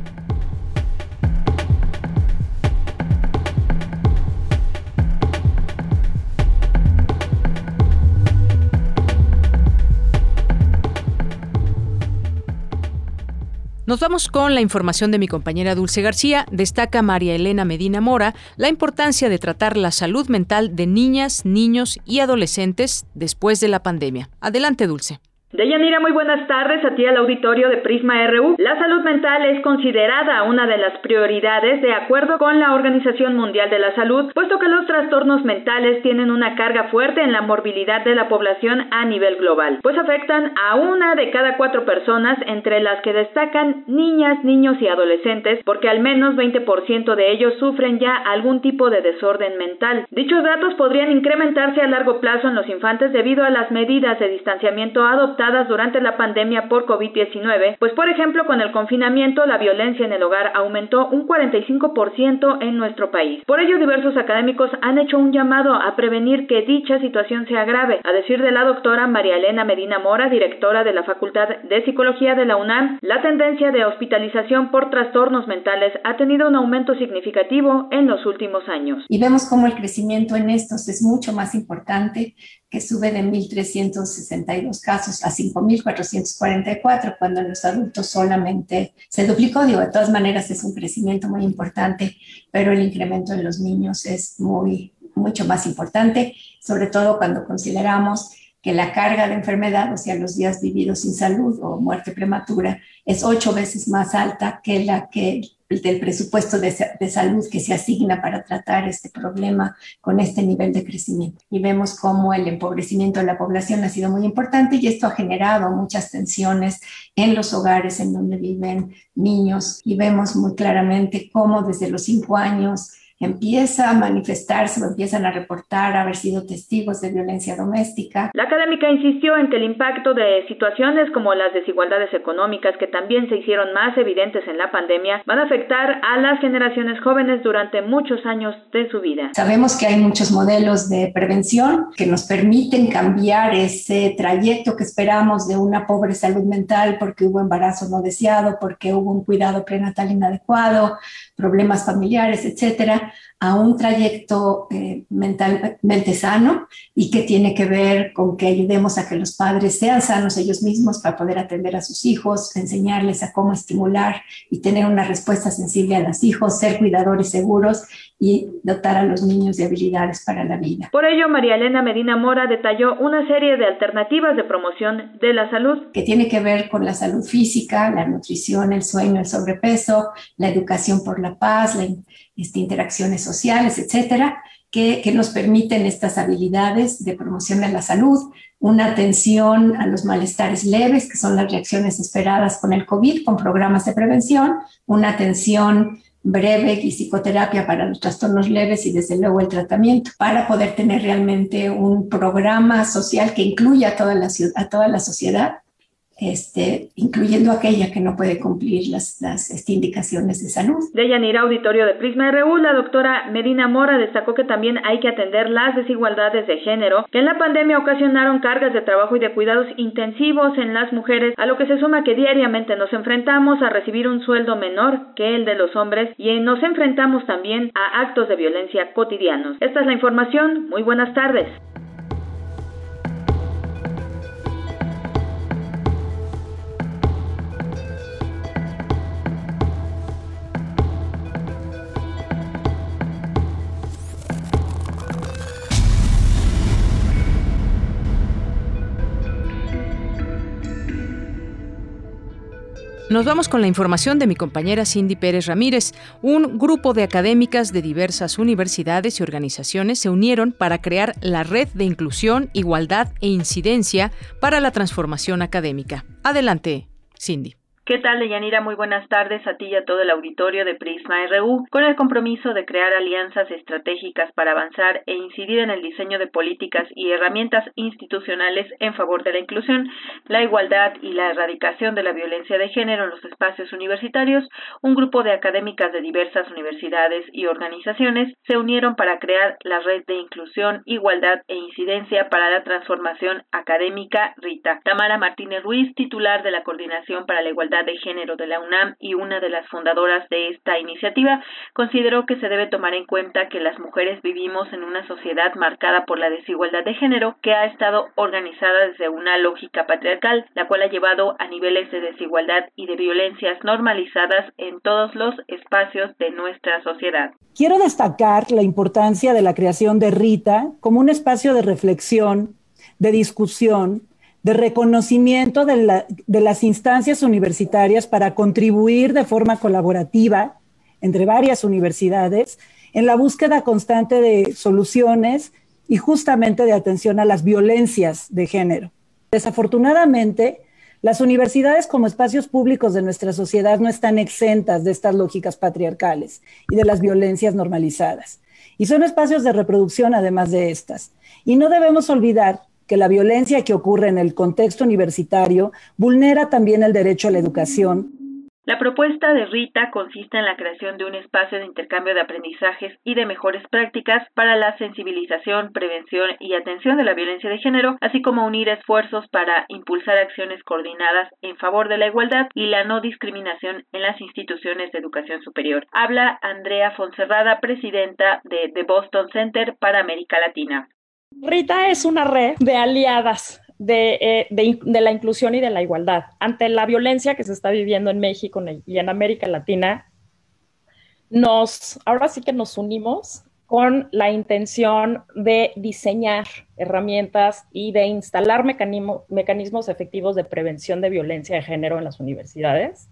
Nos vamos con la información de mi compañera Dulce García. Destaca María Elena Medina Mora la importancia de tratar la salud mental de niñas, niños y adolescentes después de la pandemia. Adelante, Dulce. Deyanira, muy buenas tardes a ti al auditorio de Prisma RU. La salud mental es considerada una de las prioridades de acuerdo con la Organización Mundial de la Salud, puesto que los trastornos mentales tienen una carga fuerte en la morbilidad de la población a nivel global, pues afectan a una de cada cuatro personas, entre las que destacan niñas, niños y adolescentes, porque al menos 20% de ellos sufren ya algún tipo de desorden mental. Dichos datos podrían incrementarse a largo plazo en los infantes debido a las medidas de distanciamiento adoptadas durante la pandemia por COVID-19, pues por ejemplo con el confinamiento la violencia en el hogar aumentó un 45% en nuestro país. Por ello diversos académicos han hecho un llamado a prevenir que dicha situación se agrave. A decir de la doctora María Elena Medina Mora, directora de la Facultad de Psicología de la UNAM, la tendencia de hospitalización por trastornos mentales ha tenido un aumento significativo en los últimos años. Y vemos cómo el crecimiento en estos es mucho más importante que sube de 1.362 casos a 5.444, cuando en los adultos solamente se duplicó. Digo, de todas maneras es un crecimiento muy importante, pero el incremento en los niños es muy, mucho más importante, sobre todo cuando consideramos que la carga de enfermedad, o sea, los días vividos sin salud o muerte prematura, es ocho veces más alta que la que del presupuesto de, de, salud que se asigna para tratar este problema con este nivel de crecimiento. Y vemos cómo el empobrecimiento de la población ha sido muy importante y esto ha generado muchas tensiones en los hogares en donde viven niños y vemos muy claramente cómo desde los cinco años empieza a manifestarse o empiezan a reportar haber sido testigos de violencia doméstica. La académica insistió en que el impacto de situaciones como las desigualdades económicas que también se hicieron más evidentes en la pandemia van a afectar a las generaciones jóvenes durante muchos años de su vida. Sabemos que hay muchos modelos de prevención que nos permiten cambiar ese trayecto que esperamos de una pobre salud mental porque hubo embarazo no deseado, porque hubo un cuidado prenatal inadecuado, problemas familiares, etcétera, a un trayecto eh, mentalmente sano y que tiene que ver con que ayudemos a que los padres sean sanos ellos mismos para poder atender a sus hijos, enseñarles a cómo estimular y tener una respuesta sensible a los hijos, ser cuidadores seguros y dotar a los niños de habilidades para la vida. Por ello, María Elena Medina Mora detalló una serie de alternativas de promoción de la salud. Que tiene que ver con la salud física, la nutrición, el sueño, el sobrepeso, la educación por la paz, la este, interacciones sociales, etcétera, que, que, nos permiten estas habilidades de promoción de la salud, una atención a los malestares leves, que son las reacciones esperadas con el COVID, con programas de prevención, una atención breve y psicoterapia para los trastornos leves y desde luego el tratamiento para poder tener realmente un programa social que incluya a toda la, a toda la sociedad este, incluyendo aquella que no puede cumplir las, las este, indicaciones de salud. De Yanira Auditorio de Prisma RU, la doctora Medina Mora destacó que también hay que atender las desigualdades de género que en la pandemia ocasionaron cargas de trabajo y de cuidados intensivos en las mujeres, a lo que se suma que diariamente nos enfrentamos a recibir un sueldo menor que el de los hombres y nos enfrentamos también a actos de violencia cotidianos. Esta es la información. Muy buenas tardes. Nos vamos con la información de mi compañera Cindy Pérez Ramírez. Un grupo de académicas de diversas universidades y organizaciones se unieron para crear la Red de Inclusión, Igualdad e Incidencia para la Transformación Académica. Adelante, Cindy. ¿Qué tal, Deyanira? Muy buenas tardes a ti y a todo el auditorio de Prisma RU, con el compromiso de crear alianzas estratégicas para avanzar e incidir en el diseño de políticas y herramientas institucionales en favor de la inclusión, la igualdad y la erradicación de la violencia de género en los espacios universitarios, un grupo de académicas de diversas universidades y organizaciones se unieron para crear la Red de Inclusión, Igualdad e Incidencia para la Transformación Académica RITA. Tamara Martínez Ruiz, titular de la Coordinación para la Igualdad de Género de la UNAM y una de las fundadoras de esta iniciativa, consideró que se debe tomar en cuenta que las mujeres vivimos en una sociedad marcada por la desigualdad de género que ha estado organizada desde una lógica patriarcal, la cual ha llevado a niveles de desigualdad y de violencias normalizadas en todos los espacios de nuestra sociedad. Quiero destacar la importancia de la creación de Rita como un espacio de reflexión, de discusión, de reconocimiento de, las instancias universitarias para contribuir de forma colaborativa entre varias universidades en la búsqueda constante de soluciones y justamente de atención a las violencias de género. Desafortunadamente, las universidades como espacios públicos de nuestra sociedad no están exentas de estas lógicas patriarcales y de las violencias normalizadas. Y son espacios de reproducción además de estas. Y no debemos olvidar que la violencia que ocurre en el contexto universitario vulnera también el derecho a la educación. La propuesta de Rita consiste en la creación de un espacio de intercambio de aprendizajes y de mejores prácticas para la sensibilización, prevención y atención de la violencia de género, así como unir esfuerzos para impulsar acciones coordinadas en favor de la igualdad y la no discriminación en las instituciones de educación superior. Habla Andrea Fonserrada, presidenta de The Boston Center para América Latina. Rita es una red de aliadas de, de, la inclusión y de la igualdad. Ante la violencia que se está viviendo en México y en América Latina, nos, ahora sí que nos unimos con la intención de diseñar herramientas y de instalar mecanismo, mecanismos efectivos de prevención de violencia de género en las universidades.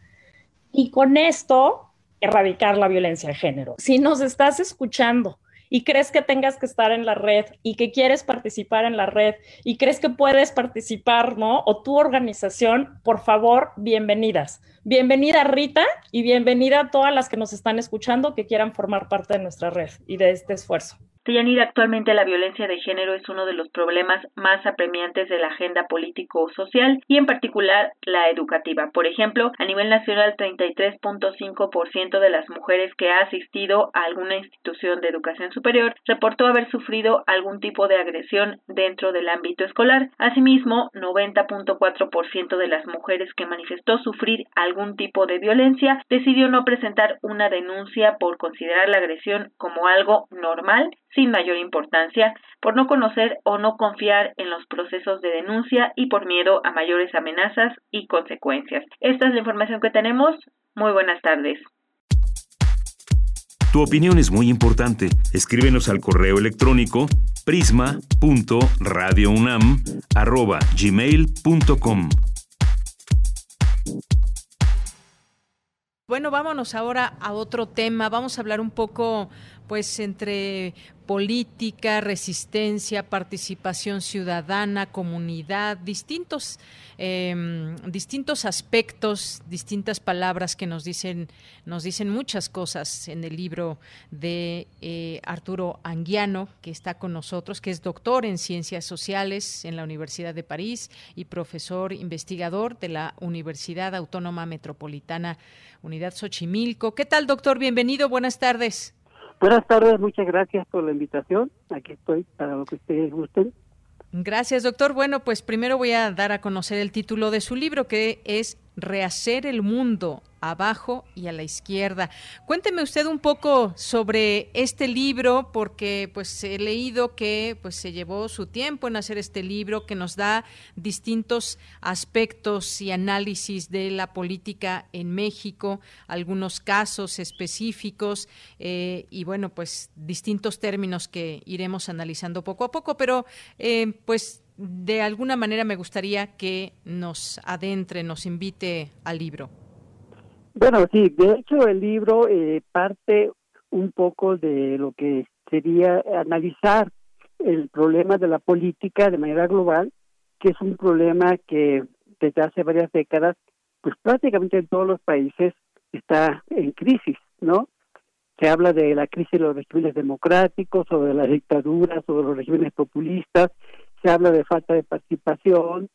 Y con esto, erradicar la violencia de género. Si nos estás escuchando, y crees que tengas que estar en la red y que quieres participar en la red y crees que puedes participar, ¿no? O tu organización, por favor, bienvenidas. Bienvenida Rita y bienvenida a todas las que nos están escuchando que quieran formar parte de nuestra red y de este esfuerzo. Deyanira, actualmente la violencia de género es uno de los problemas más apremiantes de la agenda político-social y en particular la educativa. Por ejemplo, a nivel nacional, 33.5% de las mujeres que ha asistido a alguna institución de educación superior reportó haber sufrido algún tipo de agresión dentro del ámbito escolar. Asimismo, 90.4% de las mujeres que manifestó sufrir algún tipo de violencia decidió no presentar una denuncia por considerar la agresión como algo normal sin mayor importancia por no conocer o no confiar en los procesos de denuncia y por miedo a mayores amenazas y consecuencias. Esta es la información que tenemos. Muy buenas tardes. Tu opinión es muy importante. Escríbenos al correo electrónico prisma.radiounam@gmail.com. Bueno, vámonos ahora a otro tema. Vamos a hablar un poco pues entre política, resistencia, participación ciudadana, comunidad, distintos, eh, distintos aspectos, distintas palabras que nos dicen, nos dicen muchas cosas en el libro de eh, Arturo Anguiano, que está con nosotros, que es doctor en ciencias sociales en la Universidad de París y profesor investigador de la Universidad Autónoma Metropolitana Unidad Xochimilco. ¿Qué tal, doctor? Bienvenido, buenas tardes. Buenas tardes, muchas gracias por la invitación. Aquí estoy para lo que ustedes gusten. Gracias, doctor. Bueno, pues primero voy a dar a conocer el título de su libro, que es Rehacer el Mundo, abajo y a la izquierda. Cuénteme usted un poco sobre este libro porque pues he leído que pues se llevó su tiempo en hacer este libro que nos da distintos aspectos y análisis de la política en México, algunos casos específicos eh, y bueno pues distintos términos que iremos analizando poco a poco, pero eh, pues de alguna manera me gustaría que nos adentre, nos invite al libro. Bueno, sí, de hecho el libro eh, parte un poco de lo que sería analizar el problema de la política de manera global, que es un problema que desde hace varias décadas, pues prácticamente en todos los países está en crisis, ¿no? Se habla de la crisis de los regímenes democráticos, de las dictaduras, de los regímenes populistas, se habla de falta de participación,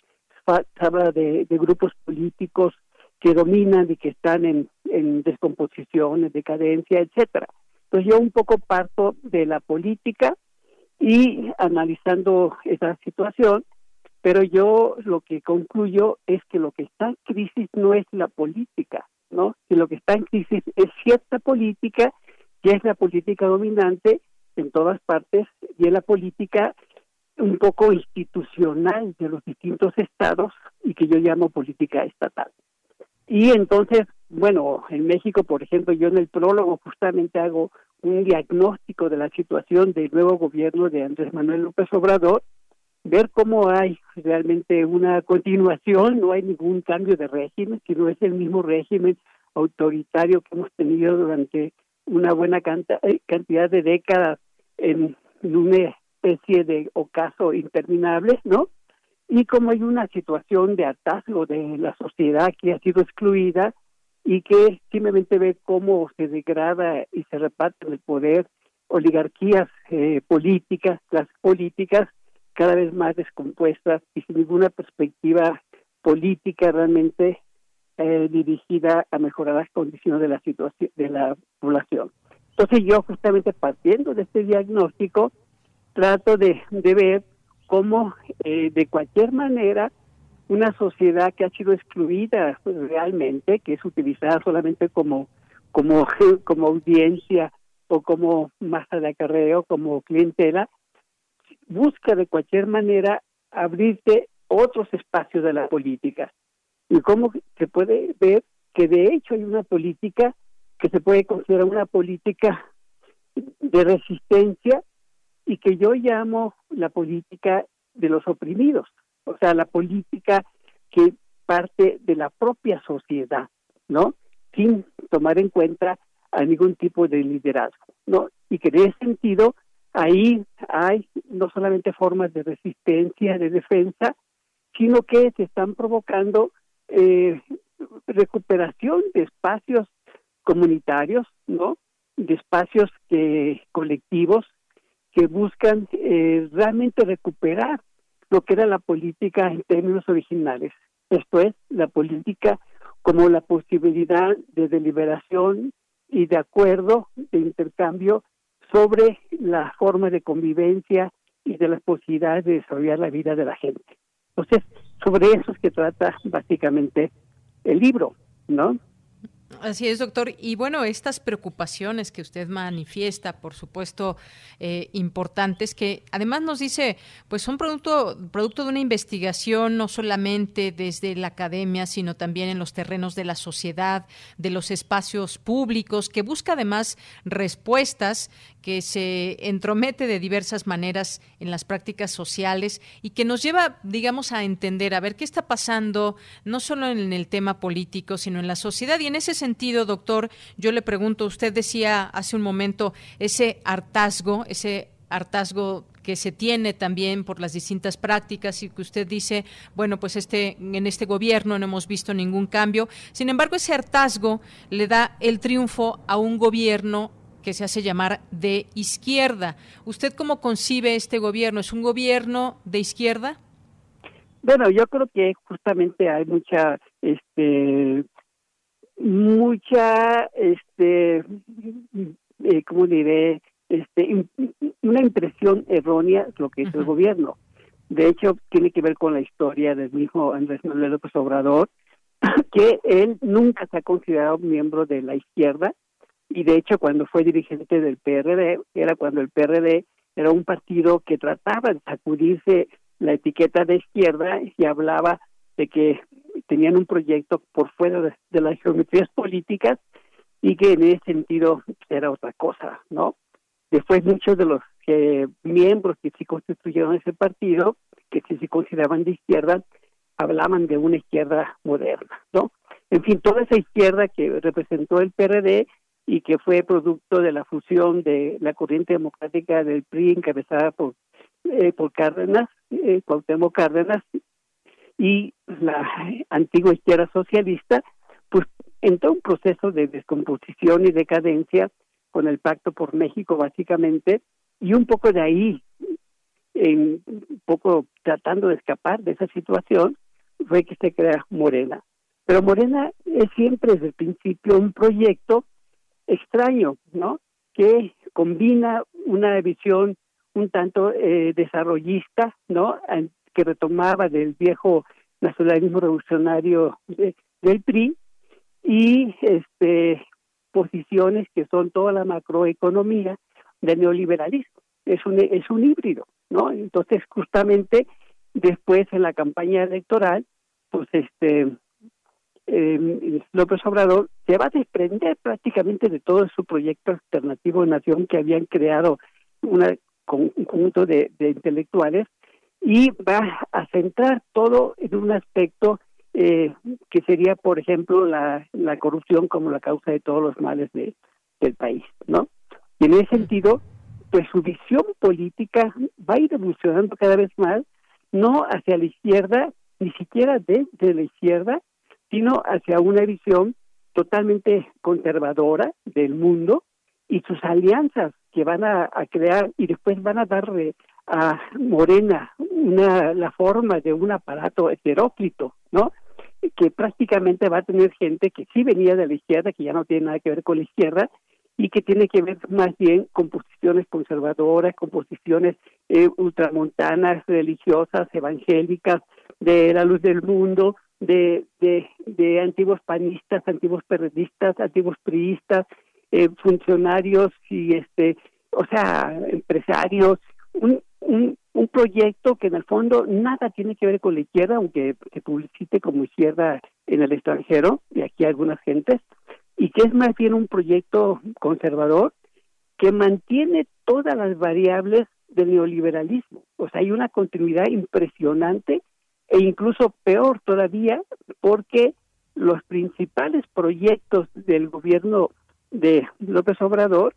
se habla de grupos políticos que dominan y que están en, en descomposición, en decadencia, etcétera. Entonces yo un poco parto de la política y analizando esa situación, pero yo lo que concluyo es que lo que está en crisis no es la política, ¿no? Que lo que está en crisis es cierta política, que es la política dominante en todas partes y es la política un poco institucional de los distintos estados y que yo llamo política estatal. Y entonces, bueno, en México, por ejemplo, yo en el prólogo justamente hago un diagnóstico de la situación del nuevo gobierno de Andrés Manuel López Obrador, ver cómo hay realmente una continuación, no hay ningún cambio de régimen, sino es el mismo régimen autoritario que hemos tenido durante una buena eh, cantidad de décadas en una especie de ocaso interminable, ¿no? Y como hay una situación de hartazgo de la sociedad que ha sido excluida y que simplemente ve cómo se degrada y se reparte el poder, oligarquías eh, políticas, las políticas cada vez más descompuestas y sin ninguna perspectiva política realmente eh, dirigida a mejorar las condiciones de la situación de la población. Entonces yo justamente partiendo de este diagnóstico trato de, de ver cómo eh, de cualquier manera una sociedad que ha sido excluida realmente, que es utilizada solamente como como como audiencia o como masa de acarreo, como clientela, busca de cualquier manera abrirse otros espacios de la política. Y cómo se puede ver que de hecho hay una política que se puede considerar una política de resistencia y que yo llamo la política de los oprimidos, o sea, la política que parte de la propia sociedad, ¿no? Sin tomar en cuenta a ningún tipo de liderazgo, ¿no? Y que en ese sentido ahí hay no solamente formas de resistencia, de defensa, sino que se están provocando eh, recuperación de espacios comunitarios, ¿no? De espacios que colectivos que buscan eh, realmente recuperar lo que era la política en términos originales. Esto es, la política como la posibilidad de deliberación y de acuerdo, de intercambio sobre la forma de convivencia y de las posibilidades de desarrollar la vida de la gente. Entonces, sobre eso es que trata básicamente el libro, ¿no? Así es, doctor. Y bueno, estas preocupaciones que usted manifiesta, por supuesto, eh, importantes, que además nos dice, pues son producto, producto de una investigación no solamente desde la academia, sino también en los terrenos de la sociedad, de los espacios públicos, que busca además respuestas que se entromete de diversas maneras en las prácticas sociales y que nos lleva, digamos, a entender, a ver qué está pasando, no solo en el tema político, sino en la sociedad. Y en ese sentido, doctor, yo le pregunto, usted decía hace un momento ese hartazgo, ese hartazgo que se tiene también por las distintas prácticas y que usted dice, bueno, pues este en este gobierno no hemos visto ningún cambio. Sin embargo, ese hartazgo le da el triunfo a un gobierno que se hace llamar de izquierda. ¿Usted cómo concibe este gobierno? ¿Es un gobierno de izquierda? Bueno, yo creo que justamente hay mucha, este, mucha, este, eh, ¿cómo diré? Este, una impresión errónea de lo que es el gobierno. De hecho, tiene que ver con la historia del mismo Andrés Manuel López Obrador, que él nunca se ha considerado miembro de la izquierda, y de hecho cuando fue dirigente del PRD, era cuando el PRD era un partido que trataba de sacudirse la etiqueta de izquierda y hablaba de que tenían un proyecto por fuera de, las geometrías políticas y que en ese sentido era otra cosa, ¿no? Después muchos de los que, miembros que sí constituyeron ese partido, que sí se consideraban de izquierda, hablaban de una izquierda moderna, ¿no? En fin, toda esa izquierda que representó el PRD y que fue producto de la fusión de la corriente democrática del PRI encabezada por eh, por Cárdenas, eh, Cuauhtémoc Cárdenas y la antigua izquierda socialista, pues entró un proceso de descomposición y decadencia con el Pacto por México básicamente y un poco de ahí, un poco tratando de escapar de esa situación, fue que se crea Morena. Pero Morena es siempre desde el principio un proyecto extraño, ¿no? Que combina una visión un tanto eh, desarrollista, ¿no? Que retomaba del viejo nacionalismo revolucionario del PRI y este posiciones que son toda la macroeconomía del neoliberalismo. Es un es un híbrido, ¿no? Entonces justamente después en la campaña electoral, pues este eh, López Obrador se va a desprender prácticamente de todo su proyecto alternativo de nación que habían creado una, un conjunto de, intelectuales y va a centrar todo en un aspecto eh, que sería, por ejemplo, la, corrupción como la causa de todos los males de, del país, ¿no? Y en ese sentido, pues su visión política va a ir evolucionando cada vez más, no hacia la izquierda, ni siquiera desde la izquierda, sino hacia una visión totalmente conservadora del mundo y sus alianzas que van a, crear y después van a darle a Morena una la forma de un aparato heteróclito, ¿no? Que prácticamente va a tener gente que sí venía de la izquierda, que ya no tiene nada que ver con la izquierda, y que tiene que ver más bien con posiciones conservadoras, con posiciones eh, ultramontanas, religiosas, evangélicas, de la luz del mundo, de, de, antiguos panistas, antiguos periodistas, antiguos priistas, eh, funcionarios y este, o sea, empresarios, un, un, un proyecto que en el fondo nada tiene que ver con la izquierda, aunque se publicite como izquierda en el extranjero, y aquí algunas gentes, y que es más bien un proyecto conservador que mantiene todas las variables del neoliberalismo. O sea, hay una continuidad impresionante e incluso peor todavía porque los principales proyectos del gobierno de López Obrador,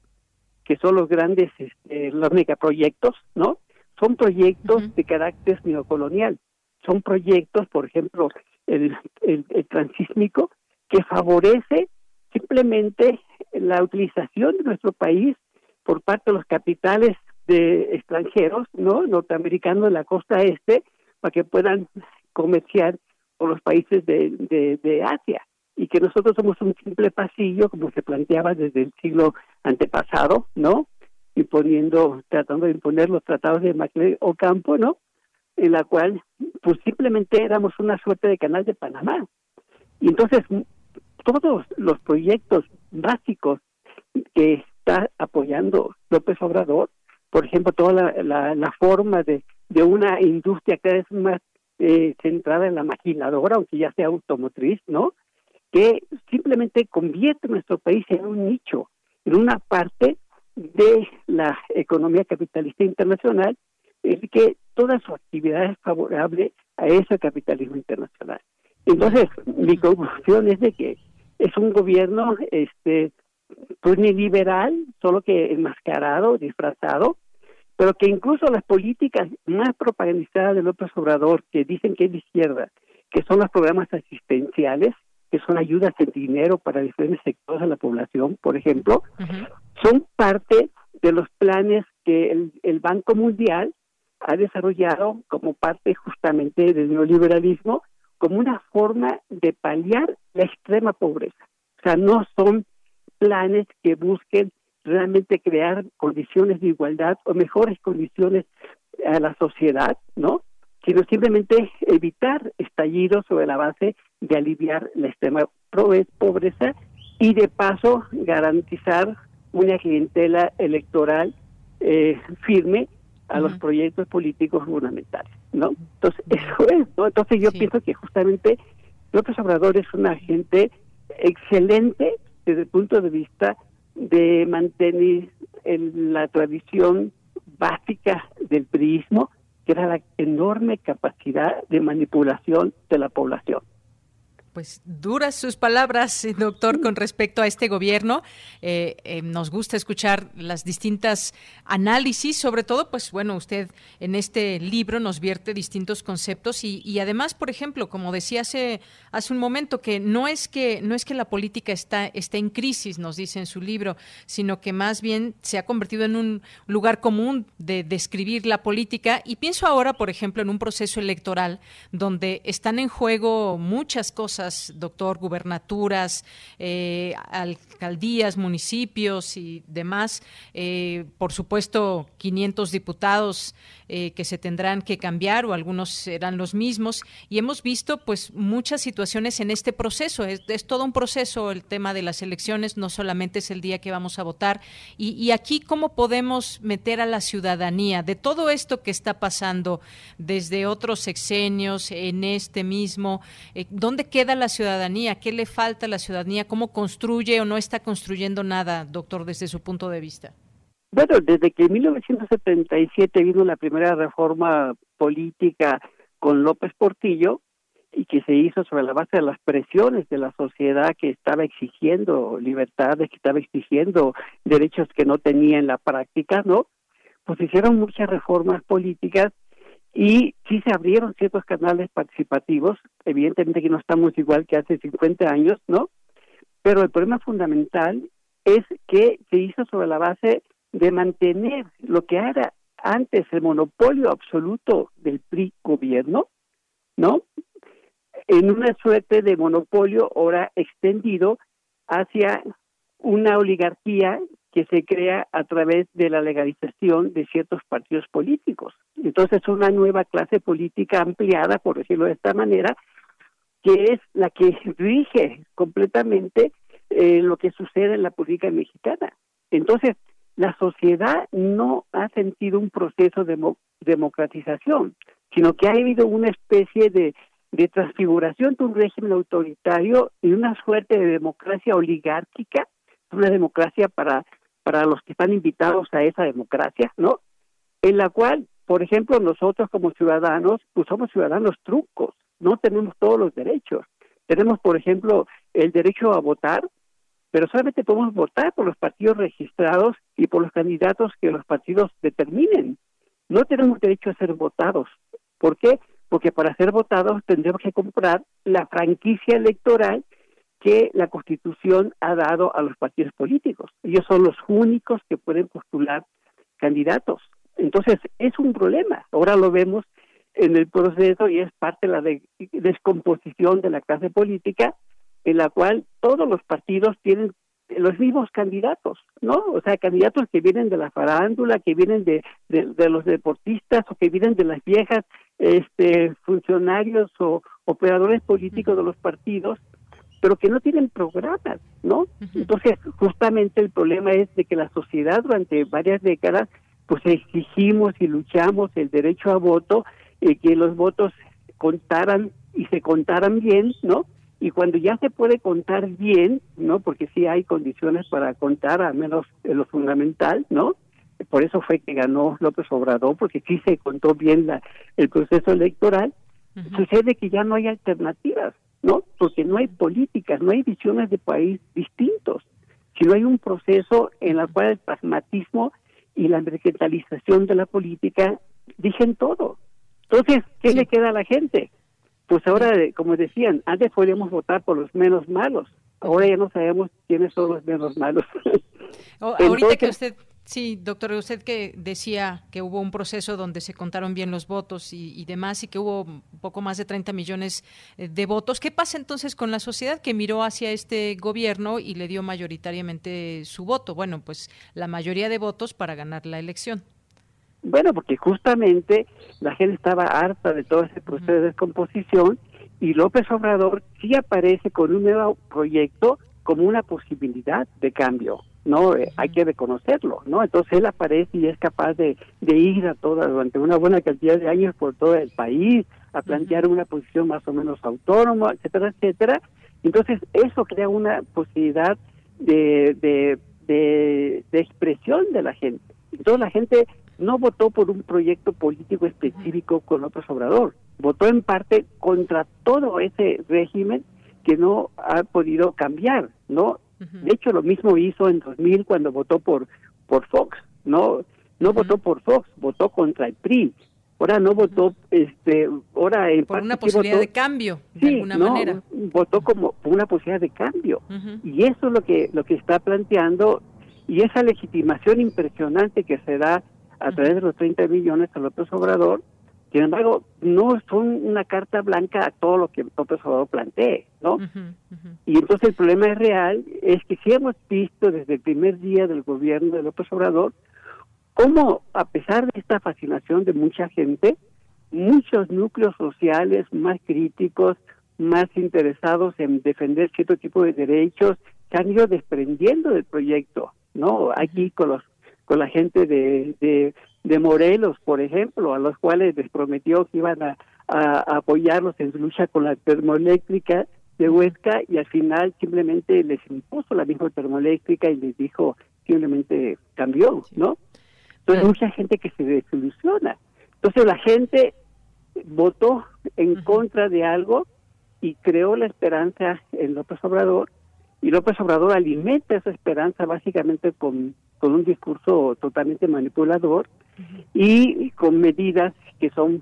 que son los grandes, este, los megaproyectos, ¿no? Son proyectos de carácter neocolonial. Son proyectos, por ejemplo, el, el, el transísmico, que favorece simplemente la utilización de nuestro país por parte de los capitales de extranjeros, ¿no? Norteamericanos de la costa este, para que puedan comerciar con los países de, Asia y que nosotros somos un simple pasillo, como se planteaba desde el siglo antepasado, ¿no? Imponiendo, tratando de imponer los tratados de Maclay Ocampo, ¿no? En la cual, pues simplemente éramos una suerte de canal de Panamá. Y entonces, todos los proyectos básicos que está apoyando López Obrador, por ejemplo, toda la forma de de una industria cada vez más eh, centrada en la maquinadora, aunque ya sea automotriz, ¿no? Que simplemente convierte nuestro país en un nicho, en una parte de la economía capitalista internacional es que toda su actividad es favorable a ese capitalismo internacional. Entonces, mi conclusión es de que es un gobierno este pues ni liberal, solo que enmascarado, disfrazado, pero que incluso las políticas más propagandizadas de López Obrador, que dicen que es de izquierda, que son los programas asistenciales, que son ayudas en dinero para diferentes sectores de la población, por ejemplo, son parte de los planes que el, el Banco Mundial ha desarrollado como parte justamente del neoliberalismo como una forma de paliar la extrema pobreza. O sea, no son planes que busquen realmente crear condiciones de igualdad o mejores condiciones a la sociedad, ¿no? Sino simplemente evitar estallidos sobre la base de aliviar la extrema pobreza y de paso garantizar una clientela electoral eh, firme a los proyectos políticos gubernamentales, ¿no? Entonces, eso es, ¿no? Entonces yo pienso que justamente López Obrador es un agente excelente desde el punto de vista de mantener la tradición básica del priismo, que era la enorme capacidad de manipulación de la población. Pues duras sus palabras, eh, doctor, con respecto a este gobierno. Eh, eh, nos gusta escuchar las distintas análisis, sobre todo, pues bueno, usted en este libro nos vierte distintos conceptos y, y, además, por ejemplo, como decía hace, hace un momento, que no es que no es que la política está, esté en crisis, nos dice en su libro, sino que más bien se ha convertido en un lugar común de describir la política. Y pienso ahora, por ejemplo, en un proceso electoral donde están en juego muchas cosas doctor, gubernaturas, eh, alcaldías, municipios y demás. Eh, por supuesto, 500 diputados eh, que se tendrán que cambiar o algunos serán los mismos. Y hemos visto pues muchas situaciones en este proceso. Es, todo un proceso el tema de las elecciones, no solamente es el día que vamos a votar. Y, aquí, ¿cómo podemos meter a la ciudadanía de todo esto que está pasando desde otros sexenios, en este mismo? ¿Dónde queda la ciudadanía? ¿Qué le falta a la ciudadanía? ¿Cómo construye o no está construyendo nada, doctor, desde su punto de vista? Bueno, desde que en 1977 vino la primera reforma política con López Portillo y que se hizo sobre la base de las presiones de la sociedad que estaba exigiendo libertades, que estaba exigiendo derechos que no tenía en la práctica, ¿no? Pues hicieron muchas reformas políticas y sí se abrieron ciertos canales participativos, evidentemente que no estamos igual que hace 50 años, ¿no? Pero el problema fundamental es que se hizo sobre la base de mantener lo que era antes el monopolio absoluto del PRI gobierno, ¿no? En una suerte de monopolio ahora extendido hacia una oligarquía que se crea a través de la legalización de ciertos partidos políticos. Entonces, una nueva clase política ampliada, por decirlo de esta manera, que es la que rige completamente eh, lo que sucede en la política mexicana. Entonces, la sociedad no ha sentido un proceso de democratización, sino que ha habido una especie de, de transfiguración de un régimen autoritario y una suerte de democracia oligárquica, una democracia para para los que están invitados a esa democracia, ¿no? En la cual, por ejemplo, nosotros como ciudadanos, pues somos ciudadanos trucos, no tenemos todos los derechos. Tenemos, por ejemplo, el derecho a votar, pero solamente podemos votar por los partidos registrados y por los candidatos que los partidos determinen. No tenemos derecho a ser votados. ¿Por qué? Porque para ser votados tendremos que comprar la franquicia electoral que la Constitución ha dado a los partidos políticos. Ellos son los únicos que pueden postular candidatos. Entonces, es un problema. Ahora lo vemos en el proceso y es parte de la descomposición de la clase política, en la cual todos los partidos tienen los mismos candidatos, ¿no? O sea, candidatos que vienen de la farándula, que vienen de, de, los deportistas o que vienen de las viejas este, funcionarios o operadores políticos de los partidos pero que no tienen programas, ¿no? Entonces, justamente el problema es de que la sociedad durante varias décadas, pues exigimos y luchamos el derecho a voto, eh, que los votos contaran y se contaran bien, ¿no? y cuando ya se puede contar bien, ¿no? Porque sí hay condiciones para contar, al menos en lo fundamental, ¿no? Por eso fue que ganó López Obrador, porque sí se contó bien la, el proceso electoral. Sucede que ya no hay alternativas, ¿no? Porque no hay políticas, no hay visiones de país distintos, sino hay un proceso en el cual el pragmatismo y la mercantilización de la política dicen todo. Entonces, ¿qué le queda a la gente? Pues ahora, como decían, antes podíamos votar por los menos malos, ahora ya no sabemos quiénes son los menos malos. Ahorita que usted, sí, doctor, usted que decía que hubo un proceso donde se contaron bien los votos y, y demás y que hubo un poco más de 30 millones eh, de votos, ¿qué pasa entonces con la sociedad que miró hacia este gobierno y le dio mayoritariamente su voto? Bueno, pues la mayoría de votos para ganar la elección. Bueno, porque justamente la gente estaba harta de todo ese proceso de descomposición y López Obrador sí aparece con un nuevo proyecto como una posibilidad de cambio, ¿no? Eh, Hay que reconocerlo, ¿no? Entonces él aparece y es capaz de, de ir a toda, durante una buena cantidad de años por todo el país, a plantear una posición más o menos autónoma, etcétera, etcétera. Entonces eso crea una posibilidad de, de, de, de expresión de la gente. Entonces la gente no votó por un proyecto político específico con López Obrador, votó en parte contra todo ese régimen que no ha podido cambiar, ¿no? De hecho, lo mismo hizo en 2000 cuando votó por por Fox, no no votó por Fox, votó contra el PRI. Ahora no votó, este, ahora en Por una posibilidad votó- de cambio, de Sí, alguna no, manera. votó como por una posibilidad de cambio. Y eso es lo que lo que está planteando y esa legitimación impresionante que se da a través de los 30 millones a López Obrador, sin embargo, no son una carta blanca a todo lo que López Obrador plantee, ¿no? Y entonces el problema es real, es que si hemos visto desde el primer día del gobierno de López Obrador, cómo a pesar de esta fascinación de mucha gente, muchos núcleos sociales más críticos, más interesados en defender cierto tipo de derechos, se han ido desprendiendo del proyecto, ¿no? Aquí con los con la gente de, de, de Morelos, por ejemplo, a los cuales les prometió que iban a, a- a apoyarlos en su lucha con la termoeléctrica de Huesca y al final simplemente les impuso la misma termoeléctrica y les dijo simplemente cambió, ¿no? Entonces mucha gente que se desilusiona. Entonces la gente votó en contra de algo y creó la esperanza en López Obrador y López Obrador alimenta esa esperanza básicamente con, con un discurso totalmente manipulador y con medidas que son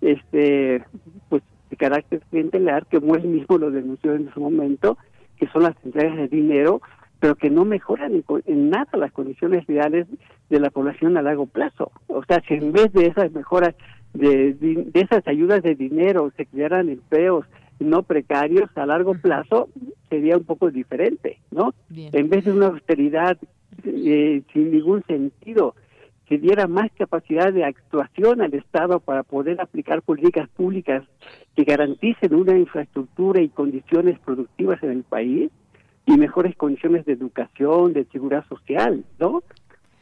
este pues de carácter clientelar que él mismo lo denunció en su momento que son las entregas de dinero pero que no mejoran en, en nada las condiciones reales de la población a largo plazo. O sea si en vez de esas mejoras de, de esas ayudas de dinero se crearan empleos no precarios a largo plazo sería un poco diferente no en vez de una austeridad eh, sin ningún sentido que diera más capacidad de actuación al Estado para poder aplicar políticas públicas que garanticen una infraestructura y condiciones productivas en el país y mejores condiciones de educación, de seguridad social, ¿no?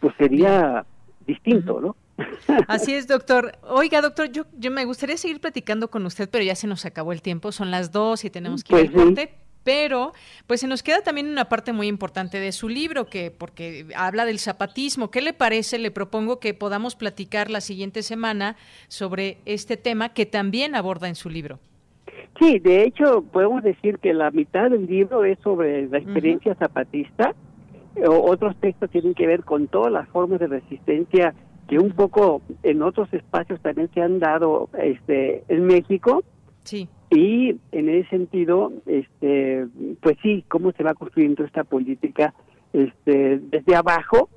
Pues sería distinto, ¿no? Así es, doctor. Oiga, doctor, yo, yo me gustaría seguir platicando con usted, pero ya se nos acabó el tiempo, son las dos y tenemos que ir Pues al sí. Pero, pues se nos queda también una parte muy importante de su libro, que porque habla del zapatismo. ¿Qué le parece? Le propongo que podamos platicar la siguiente semana sobre este tema que también aborda en su libro. Sí, de hecho, podemos decir que la mitad del libro es sobre la experiencia zapatista. O- otros textos tienen que ver con todas las formas de resistencia que un poco en otros espacios también se han dado este, en México. Sí. Y en ese sentido, este, pues sí, cómo se va construyendo esta política este, desde abajo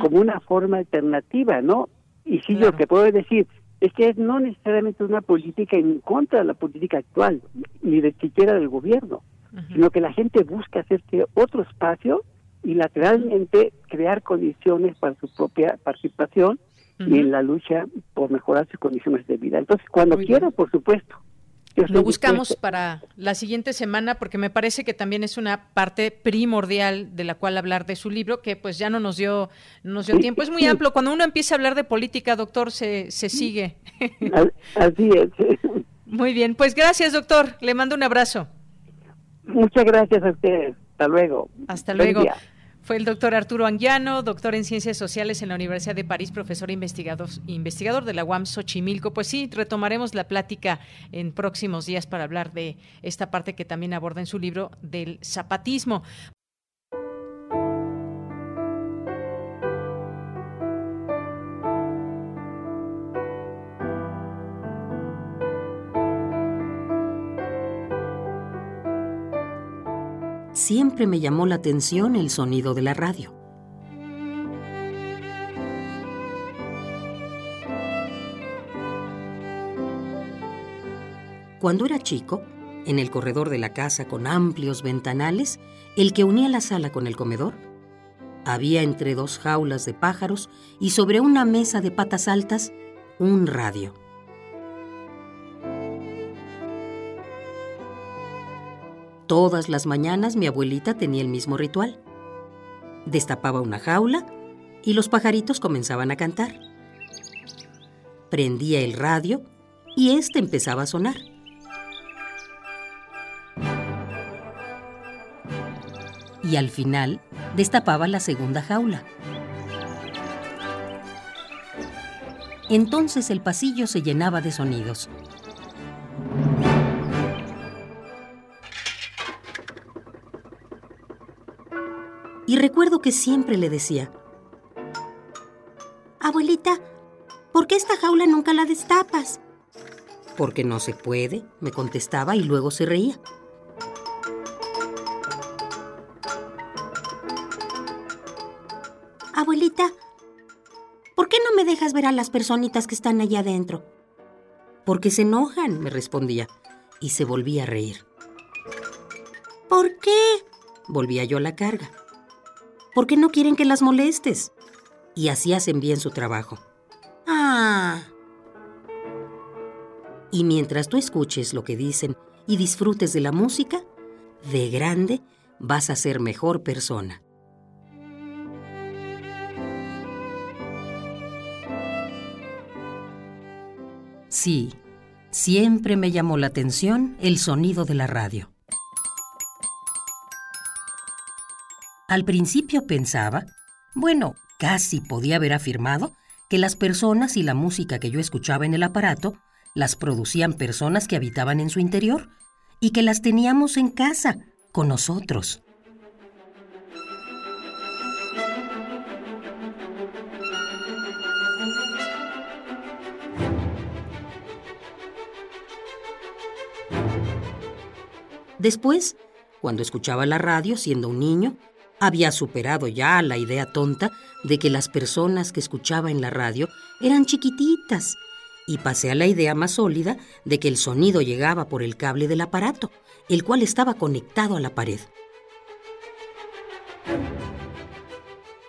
como una forma alternativa, ¿no? Y sí, lo que puedo decir es que no necesariamente una política en contra de la política actual, ni de siquiera del gobierno, sino que la gente busca hacerse otro espacio y lateralmente crear condiciones para su propia participación y en la lucha por mejorar sus condiciones de vida. Entonces, cuando Muy quiera, por supuesto. Lo buscamos para la siguiente semana porque me parece que también es una parte primordial de la cual hablar de su libro que pues ya no nos dio no nos dio tiempo. Es muy amplio. Cuando uno empieza a hablar de política, doctor, se, se sigue. Así es. Muy bien. Pues gracias, doctor. Le mando un abrazo. Muchas gracias a ustedes. Hasta luego. Hasta luego. Fue el doctor Arturo Anguiano, doctor en Ciencias Sociales en la Universidad de París, profesor e investigador, investigador de la UAM Xochimilco. Pues sí, retomaremos la plática en próximos días para hablar de esta parte que también aborda en su libro del zapatismo. Siempre me llamó la atención el sonido de la radio. Cuando era chico, en el corredor de la casa con amplios ventanales, el que unía la sala con el comedor, había entre dos jaulas de pájaros y sobre una mesa de patas altas un radio. Todas las mañanas mi abuelita tenía el mismo ritual. Destapaba una jaula y los pajaritos comenzaban a cantar. Prendía el radio y éste empezaba a sonar. Y al final destapaba la segunda jaula. Entonces el pasillo se llenaba de sonidos. Recuerdo que siempre le decía, Abuelita, ¿por qué esta jaula nunca la destapas? Porque no se puede, me contestaba y luego se reía. Abuelita, ¿por qué no me dejas ver a las personitas que están allá adentro? Porque se enojan, me respondía, y se volvía a reír. ¿Por qué? Volvía yo a la carga porque no quieren que las molestes. Y así hacen bien su trabajo. Ah. Y mientras tú escuches lo que dicen y disfrutes de la música, de grande vas a ser mejor persona. Sí, siempre me llamó la atención el sonido de la radio. Al principio pensaba, bueno, casi podía haber afirmado, que las personas y la música que yo escuchaba en el aparato las producían personas que habitaban en su interior y que las teníamos en casa, con nosotros. Después, cuando escuchaba la radio siendo un niño, había superado ya la idea tonta de que las personas que escuchaba en la radio eran chiquititas y pasé a la idea más sólida de que el sonido llegaba por el cable del aparato, el cual estaba conectado a la pared.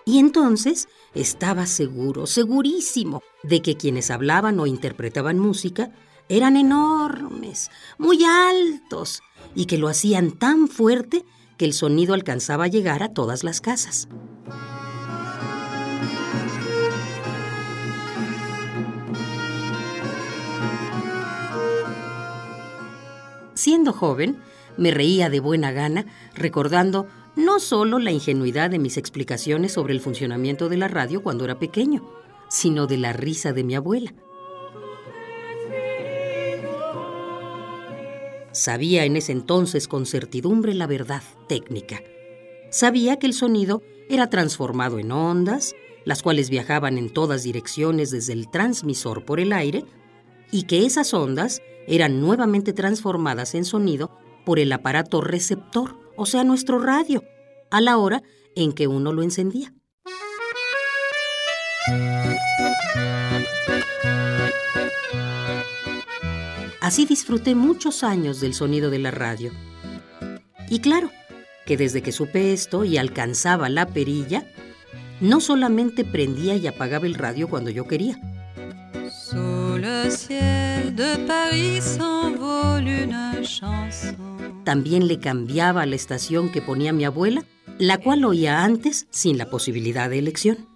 Y entonces estaba seguro, segurísimo, de que quienes hablaban o interpretaban música eran enormes, muy altos, y que lo hacían tan fuerte que el sonido alcanzaba a llegar a todas las casas. Siendo joven, me reía de buena gana recordando no solo la ingenuidad de mis explicaciones sobre el funcionamiento de la radio cuando era pequeño, sino de la risa de mi abuela. Sabía en ese entonces con certidumbre la verdad técnica. Sabía que el sonido era transformado en ondas, las cuales viajaban en todas direcciones desde el transmisor por el aire, y que esas ondas eran nuevamente transformadas en sonido por el aparato receptor, o sea, nuestro radio, a la hora en que uno lo encendía. Así disfruté muchos años del sonido de la radio. Y claro, que desde que supe esto y alcanzaba la perilla, no solamente prendía y apagaba el radio cuando yo quería. También le cambiaba la estación que ponía mi abuela, la cual oía antes sin la posibilidad de elección.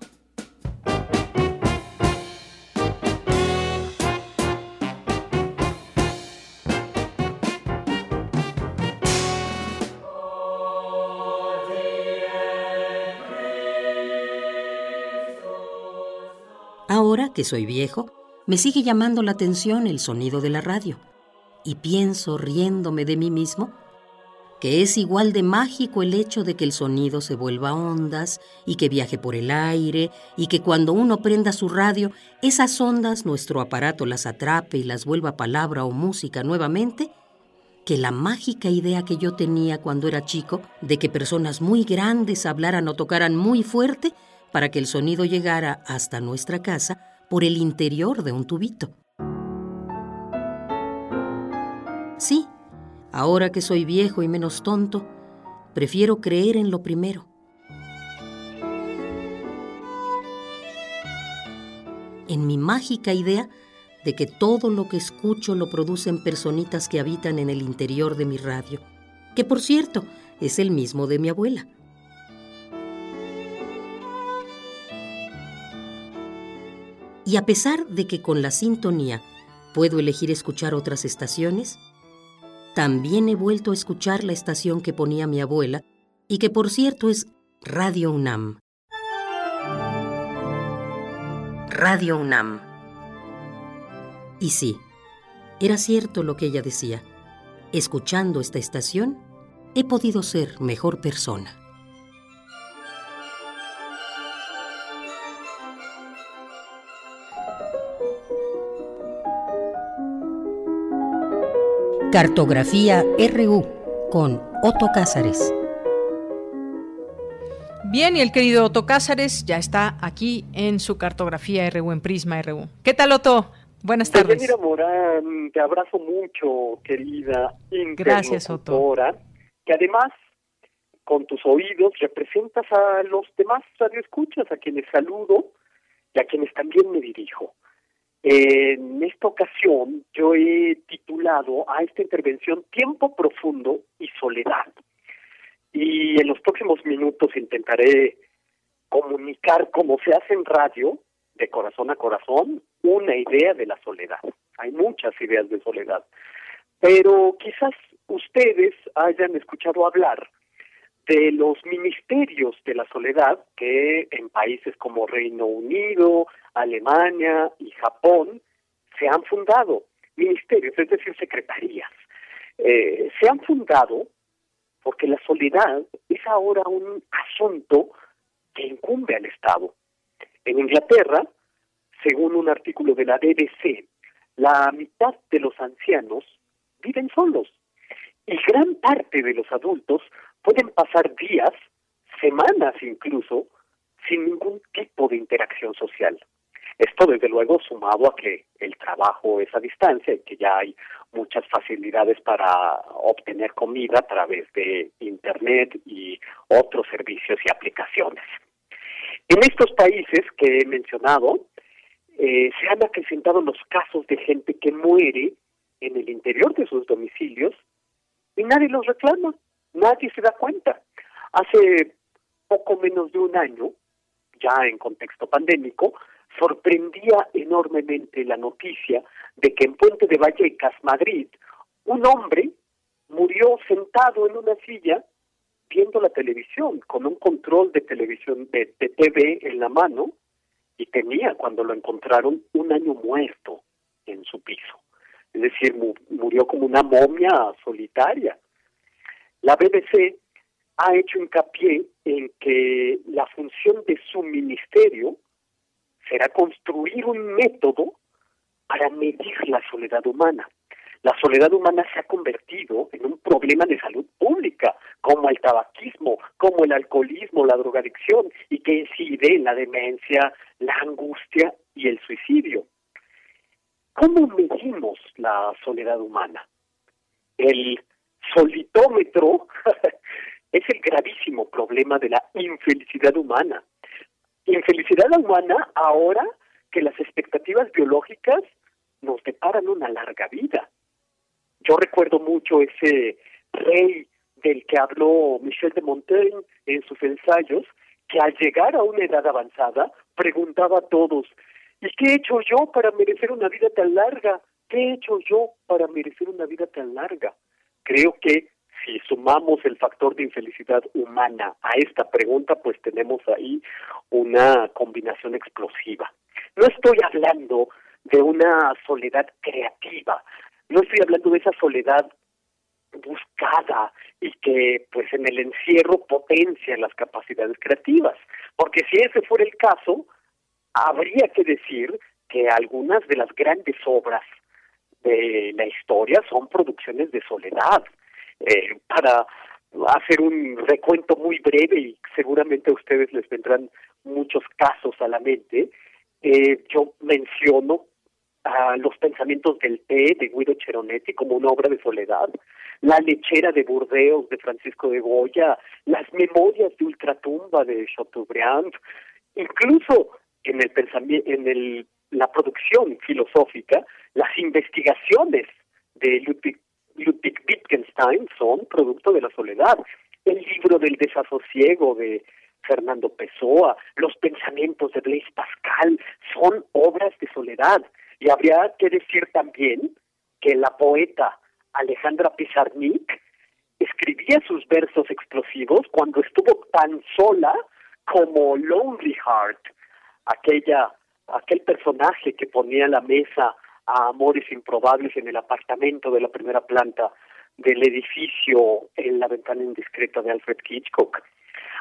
Que soy viejo, me sigue llamando la atención el sonido de la radio. Y pienso, riéndome de mí mismo, que es igual de mágico el hecho de que el sonido se vuelva ondas y que viaje por el aire y que cuando uno prenda su radio, esas ondas nuestro aparato las atrape y las vuelva palabra o música nuevamente, que la mágica idea que yo tenía cuando era chico de que personas muy grandes hablaran o tocaran muy fuerte para que el sonido llegara hasta nuestra casa por el interior de un tubito. Sí, Ahora que soy viejo y menos tonto, prefiero creer en lo primero. En mi mágica idea de que todo lo que escucho lo producen personitas que habitan en el interior de mi radio, que por cierto es el mismo de mi abuela. Y a pesar de que con la sintonía puedo elegir escuchar otras estaciones, también he vuelto a escuchar la estación que ponía mi abuela y que por cierto es Radio UNAM. Radio UNAM. Y sí, era cierto lo que ella decía. Escuchando esta estación, he podido ser mejor persona. Cartografía RU con Otto Cázares. Bien, y el querido Otto Cázares ya está aquí en su cartografía RU, en Prisma RU. ¿Qué tal, Otto? Buenas tardes. Mira, Morán, te abrazo mucho, querida Gracias, Otto. Que además, con tus oídos, representas a los demás radioescuchas, a quienes saludo y a quienes también me dirijo. En esta ocasión yo he titulado a esta intervención Tiempo profundo y soledad. Y en los próximos minutos intentaré comunicar, como se hace en radio, de corazón a corazón, una idea de la soledad. Hay muchas ideas de soledad. Pero quizás ustedes hayan escuchado hablar de los ministerios de la soledad que en países como Reino Unido, Alemania y Japón se han fundado ministerios, es decir, secretarías. Eh, se han fundado porque la soledad es ahora un asunto que incumbe al Estado. En Inglaterra, según un artículo de la BBC, la mitad de los ancianos viven solos y gran parte de los adultos pueden pasar días, semanas incluso, sin ningún tipo de interacción social. Esto, desde luego, sumado a que el trabajo es a distancia y que ya hay muchas facilidades para obtener comida a través de Internet y otros servicios y aplicaciones. En estos países que he mencionado, eh, se han acrecentado los casos de gente que muere en el interior de sus domicilios y nadie los reclama, nadie se da cuenta. Hace poco menos de un año, ya en contexto pandémico, sorprendía enormemente la noticia de que en Puente de Vallecas, Madrid, un hombre murió sentado en una silla viendo la televisión con un control de televisión de, TV en la mano y tenía cuando lo encontraron un año muerto en su piso. Es decir, murió como una momia solitaria. La BBC ha hecho hincapié en que la función de su ministerio será construir un método para medir la soledad humana. La soledad humana se ha convertido en un problema de salud pública, como el tabaquismo, como el alcoholismo, la drogadicción, y que incide en la demencia, la angustia y el suicidio. ¿Cómo medimos la soledad humana? El solitómetro es el gravísimo problema de la infelicidad humana infelicidad humana ahora que las expectativas biológicas nos deparan una larga vida. Yo recuerdo mucho ese rey del que habló Michel de Montaigne en sus ensayos, que al llegar a una edad avanzada preguntaba a todos, ¿y qué he hecho yo para merecer una vida tan larga? ¿Qué he hecho yo para merecer una vida tan larga? Creo que si sumamos el factor de infelicidad humana a esta pregunta, pues tenemos ahí una combinación explosiva. No estoy hablando de una soledad creativa, no estoy hablando de esa soledad buscada y que pues en el encierro potencia las capacidades creativas, porque si ese fuera el caso, habría que decir que algunas de las grandes obras de la historia son producciones de soledad. Eh, para hacer un recuento muy breve y seguramente a ustedes les vendrán muchos casos a la mente, eh, yo menciono a los pensamientos del té de Guido Cheronetti como una obra de soledad, la lechera de Burdeos de Francisco de Goya, las memorias de ultratumba de Chateaubriand, incluso en el pensamiento, en el, la producción filosófica, las investigaciones de Ludwig, Ludwig Wittgenstein son producto de la soledad. El libro del desasosiego de Fernando Pessoa, los pensamientos de Blaise Pascal son obras de soledad. Y habría que decir también que la poeta Alejandra Pizarnik escribía sus versos explosivos cuando estuvo tan sola como Lonely Heart, aquella aquel personaje que ponía la mesa a amores improbables en el apartamento de la primera planta del edificio en la ventana indiscreta de Alfred Hitchcock.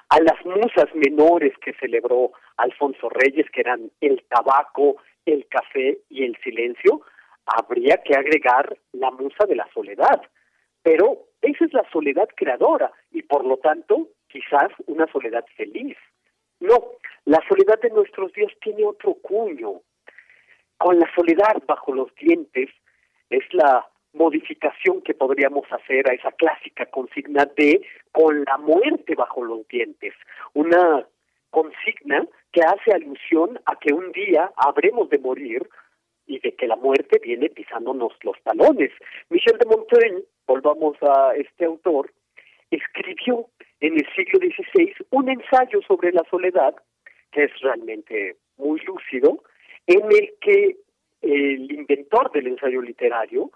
A las musas menores que celebró Alfonso Reyes, que eran el tabaco, el café y el silencio, habría que agregar la musa de la soledad. Pero esa es la soledad creadora y por lo tanto quizás una soledad feliz. No, la soledad de nuestros días tiene otro cuño. Con la soledad bajo los dientes es la modificación que podríamos hacer a esa clásica consigna de con la muerte bajo los dientes. Una consigna que hace alusión a que un día habremos de morir y de que la muerte viene pisándonos los talones. Michel de Montaigne, volvamos a este autor, escribió en el siglo XVI un ensayo sobre la soledad, que es realmente muy lúcido, en el que el inventor del ensayo literario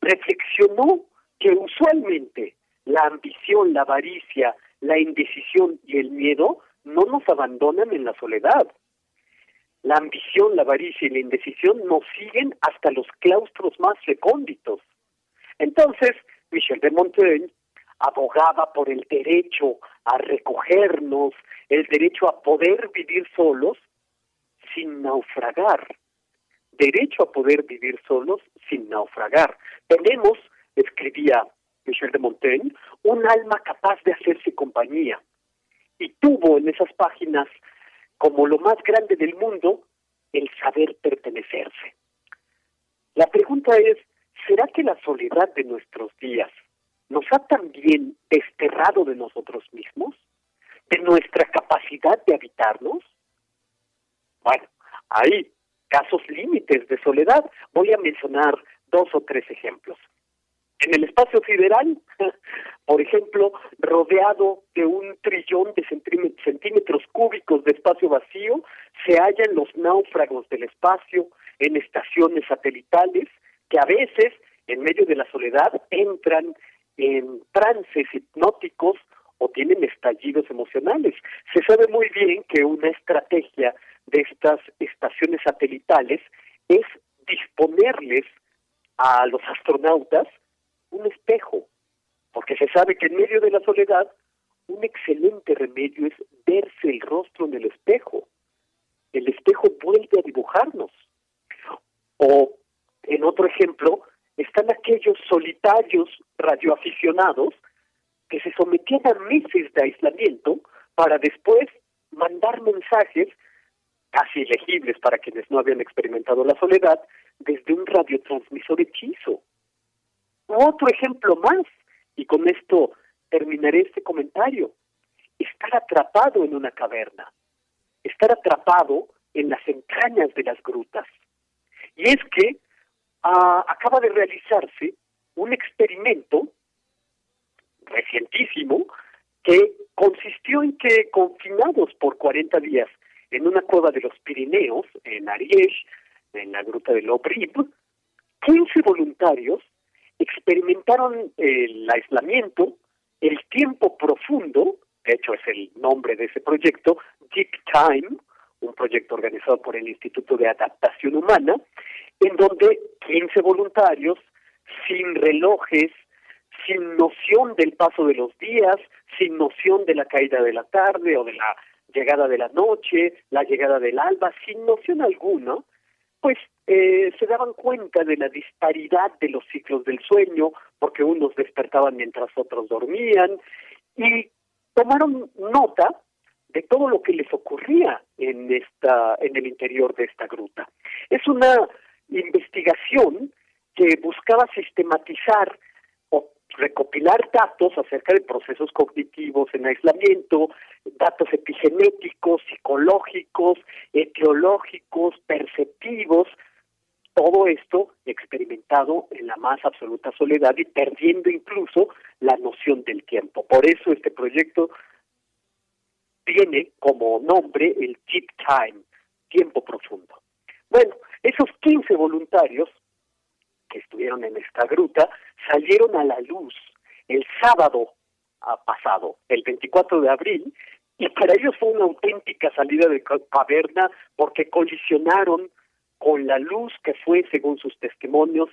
reflexionó que usualmente la ambición, la avaricia, la indecisión y el miedo no nos abandonan en la soledad. La ambición, la avaricia y la indecisión nos siguen hasta los claustros más recónditos. Entonces, Michel de Montaigne abogaba por el derecho a recogernos, el derecho a poder vivir solos sin naufragar. Derecho a poder vivir solos sin naufragar. Tenemos, escribía Michel de Montaigne, un alma capaz de hacerse compañía. Y tuvo en esas páginas, como lo más grande del mundo, el saber pertenecerse. La pregunta es, ¿será que la soledad de nuestros días nos ha también desterrado de nosotros mismos, de nuestra capacidad de habitarnos? Bueno, hay casos límites de soledad. Voy a mencionar dos o tres ejemplos. En el espacio sideral, por ejemplo, rodeado de un trillón de centímetros cúbicos de espacio vacío, se hallan los náufragos del espacio en estaciones satelitales que a veces, en medio de la soledad, entran en trances hipnóticos o tienen estallidos emocionales. Se sabe muy bien que una estrategia de estas estaciones satelitales es disponerles a los astronautas un espejo, porque se sabe que en medio de la soledad un excelente remedio es verse el rostro en el espejo. El espejo vuelve a dibujarnos. O, en otro ejemplo, están aquellos solitarios radioaficionados que se sometían a meses de aislamiento para después mandar mensajes casi elegibles para quienes no habían experimentado la soledad desde un radiotransmisor hechizo. Otro ejemplo más, y con esto terminaré este comentario, estar atrapado en una caverna, estar atrapado en las entrañas de las grutas. Y es que ah, acaba de realizarse un experimento recientísimo que consistió en que confinados por 40 días en una cueva de los Pirineos, en Ariège, en la gruta de Lobrib, 15 voluntarios experimentaron el aislamiento, el tiempo profundo, de hecho es el nombre de ese proyecto, Deep Time, un proyecto organizado por el Instituto de Adaptación Humana, en donde 15 voluntarios, sin relojes, sin noción del paso de los días, sin noción de la caída de la tarde o de la llegada de la noche, la llegada del alba, sin noción alguna, pues eh, se daban cuenta de la disparidad de los ciclos del sueño, porque unos despertaban mientras otros dormían, y tomaron nota de todo lo que les ocurría en esta en el interior de esta gruta. Es una investigación que buscaba sistematizar recopilar datos acerca de procesos cognitivos en aislamiento, datos epigenéticos, psicológicos, etiológicos, perceptivos, todo esto experimentado en la más absoluta soledad y perdiendo incluso la noción del tiempo. Por eso este proyecto tiene como nombre el Deep Time, tiempo profundo. Bueno, esos 15 voluntarios que estuvieron en esta gruta salieron a la luz el sábado pasado, el 24 de abril, y para ellos fue una auténtica salida de caverna porque colisionaron con la luz que fue, según sus testimonios,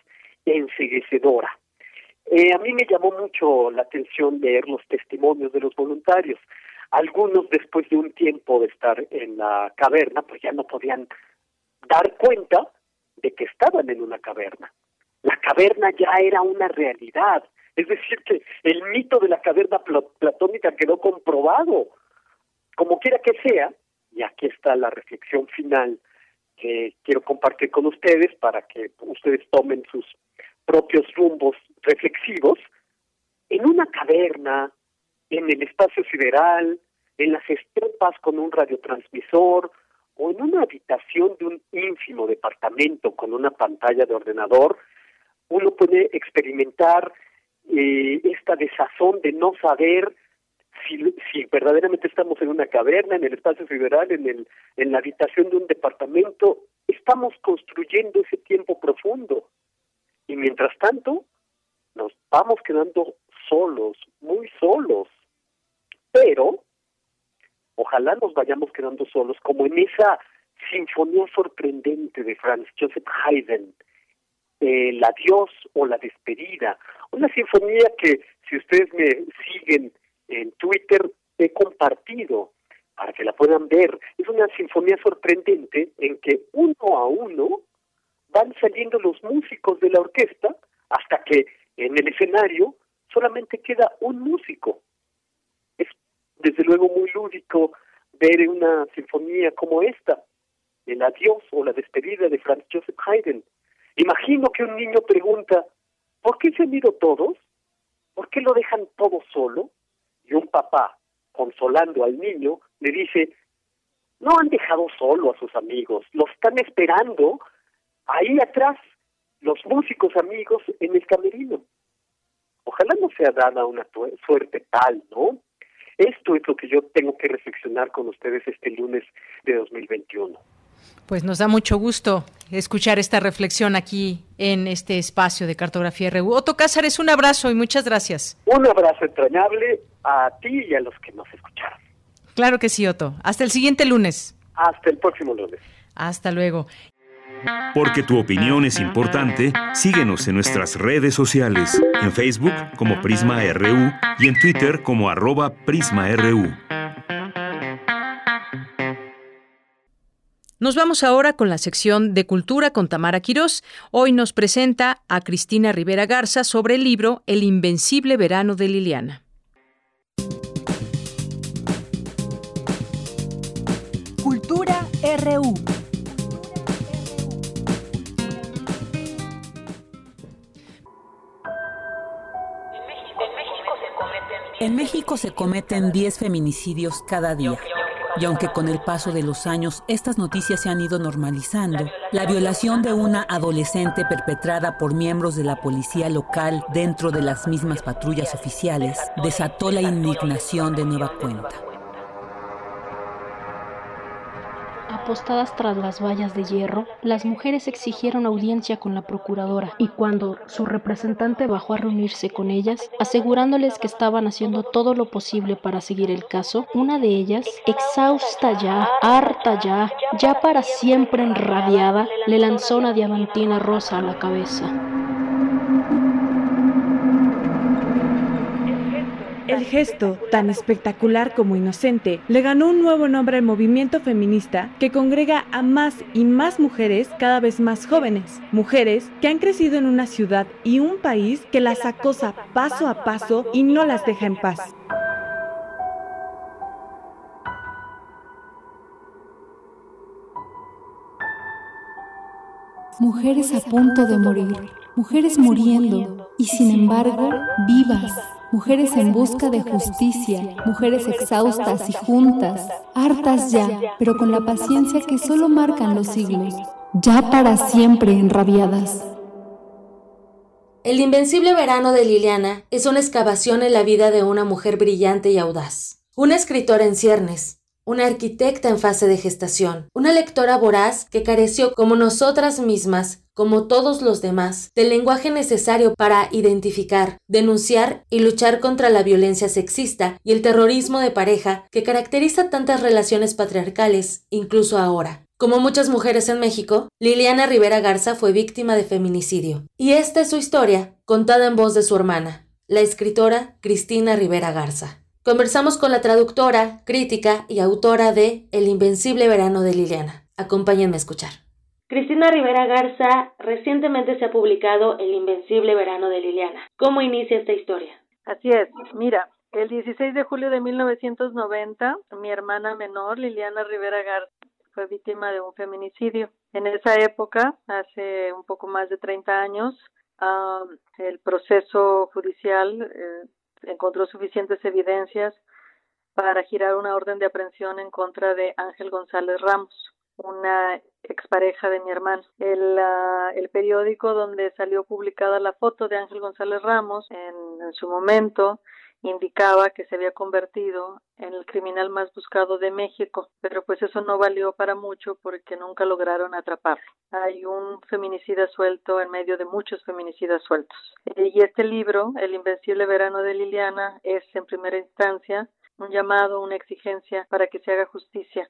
enseguecedora. Eh, a mí me llamó mucho la atención leer los testimonios de los voluntarios. Algunos, después de un tiempo de estar en la caverna, pues ya no podían dar cuenta de que estaban en una caverna. La caverna ya era una realidad. Es decir, que el mito de la caverna platónica quedó comprobado. Como quiera que sea, y aquí está la reflexión final que quiero compartir con ustedes para que ustedes tomen sus propios rumbos reflexivos, en una caverna, en el espacio sideral, en las estepas con un radiotransmisor o en una habitación de un ínfimo departamento con una pantalla de ordenador, uno puede experimentar eh, esta desazón de no saber si, verdaderamente estamos en una caverna, en el espacio sideral, en, el, en la habitación de un departamento, estamos construyendo ese tiempo profundo. Y mientras tanto, nos vamos quedando solos, muy solos. Pero, ojalá nos vayamos quedando solos, como en esa sinfonía sorprendente de Franz Joseph Haydn, el adiós o la despedida. Una sinfonía que, si ustedes me siguen en Twitter, he compartido para que la puedan ver. Es una sinfonía sorprendente en que uno a uno van saliendo los músicos de la orquesta hasta que en el escenario solamente queda un músico. Es desde luego muy lúdico ver una sinfonía como esta, el adiós o la despedida de Franz Joseph Haydn. Imagino que un niño pregunta, ¿por qué se han ido todos? ¿Por qué lo dejan todo solo? Y un papá, consolando al niño, le dice, no han dejado solo a sus amigos, los están esperando ahí atrás, los músicos amigos en el camerino. Ojalá no sea dada una suerte tal, ¿no? Esto es lo que yo tengo que reflexionar con ustedes este lunes de 2021. Pues nos da mucho gusto escuchar esta reflexión aquí en este espacio de Cartografía RU. Otto Cázares, un abrazo y muchas gracias. Un abrazo entrañable a ti y a los que nos escucharon. Claro que sí, Otto. Hasta el siguiente lunes. Hasta el próximo lunes. Hasta luego. Porque tu opinión es importante, síguenos en nuestras redes sociales, en Facebook como Prisma RU y en Twitter como arroba PrismaRU. Nos vamos ahora con la sección de Cultura con Tamara Quirós. Hoy nos presenta a Cristina Rivera Garza sobre el libro El Invencible Verano de Liliana. Cultura RU. En México se cometen 10 feminicidios cada día. Y aunque con el paso de los años estas noticias se han ido normalizando, la violación de una adolescente perpetrada por miembros de la policía local dentro de las mismas patrullas oficiales desató la indignación de nueva cuenta. Apostadas tras las vallas de hierro, las mujeres exigieron audiencia con la procuradora y cuando su representante bajó a reunirse con ellas, asegurándoles que estaban haciendo todo lo posible para seguir el caso, una de ellas, exhausta ya, harta ya, ya para siempre enrabiada, le lanzó una diamantina rosa a la cabeza. El gesto, tan espectacular como inocente, le ganó un nuevo nombre al movimiento feminista que congrega a más y más mujeres cada vez más jóvenes, mujeres que han crecido en una ciudad y un país que las acosa paso a paso y no las deja en paz. Mujeres a punto de morir, mujeres muriendo y sin embargo vivas mujeres en busca de justicia, mujeres exhaustas y juntas, hartas ya, pero con la paciencia que solo marcan los siglos, ya para siempre enrabiadas. El invencible verano de Liliana es una excavación en la vida de una mujer brillante y audaz, una escritora en ciernes, una arquitecta en fase de gestación, una lectora voraz que careció como nosotras mismas, como todos los demás, del lenguaje necesario para identificar, denunciar y luchar contra la violencia sexista y el terrorismo de pareja que caracteriza tantas relaciones patriarcales, incluso ahora. Como muchas mujeres en México, Liliana Rivera Garza fue víctima de feminicidio. Y esta es su historia, contada en voz de su hermana, la escritora Cristina Rivera Garza. Conversamos con la traductora, crítica y autora de El Invencible Verano de Liliana. Acompáñenme a escuchar. Cristina Rivera Garza, recientemente se ha publicado El Invencible Verano de Liliana. ¿Cómo inicia esta historia? Así es, mira, el 16 de julio de 1990, mi hermana menor, Liliana Rivera Garza, fue víctima de un feminicidio. En esa época, hace un poco más de 30 años, ah, el proceso judicial eh, encontró suficientes evidencias para girar una orden de aprehensión en contra de Ángel González Ramos, una expareja de mi hermano. El, el periódico donde salió publicada la foto de Ángel González Ramos en su momento indicaba que se había convertido en el criminal más buscado de México, pero pues eso no valió para mucho porque nunca lograron atraparlo. Hay un feminicida suelto en medio de muchos feminicidas sueltos. Eh, y este libro, El Invencible Verano de Liliana, es en primera instancia un llamado, una exigencia para que se haga justicia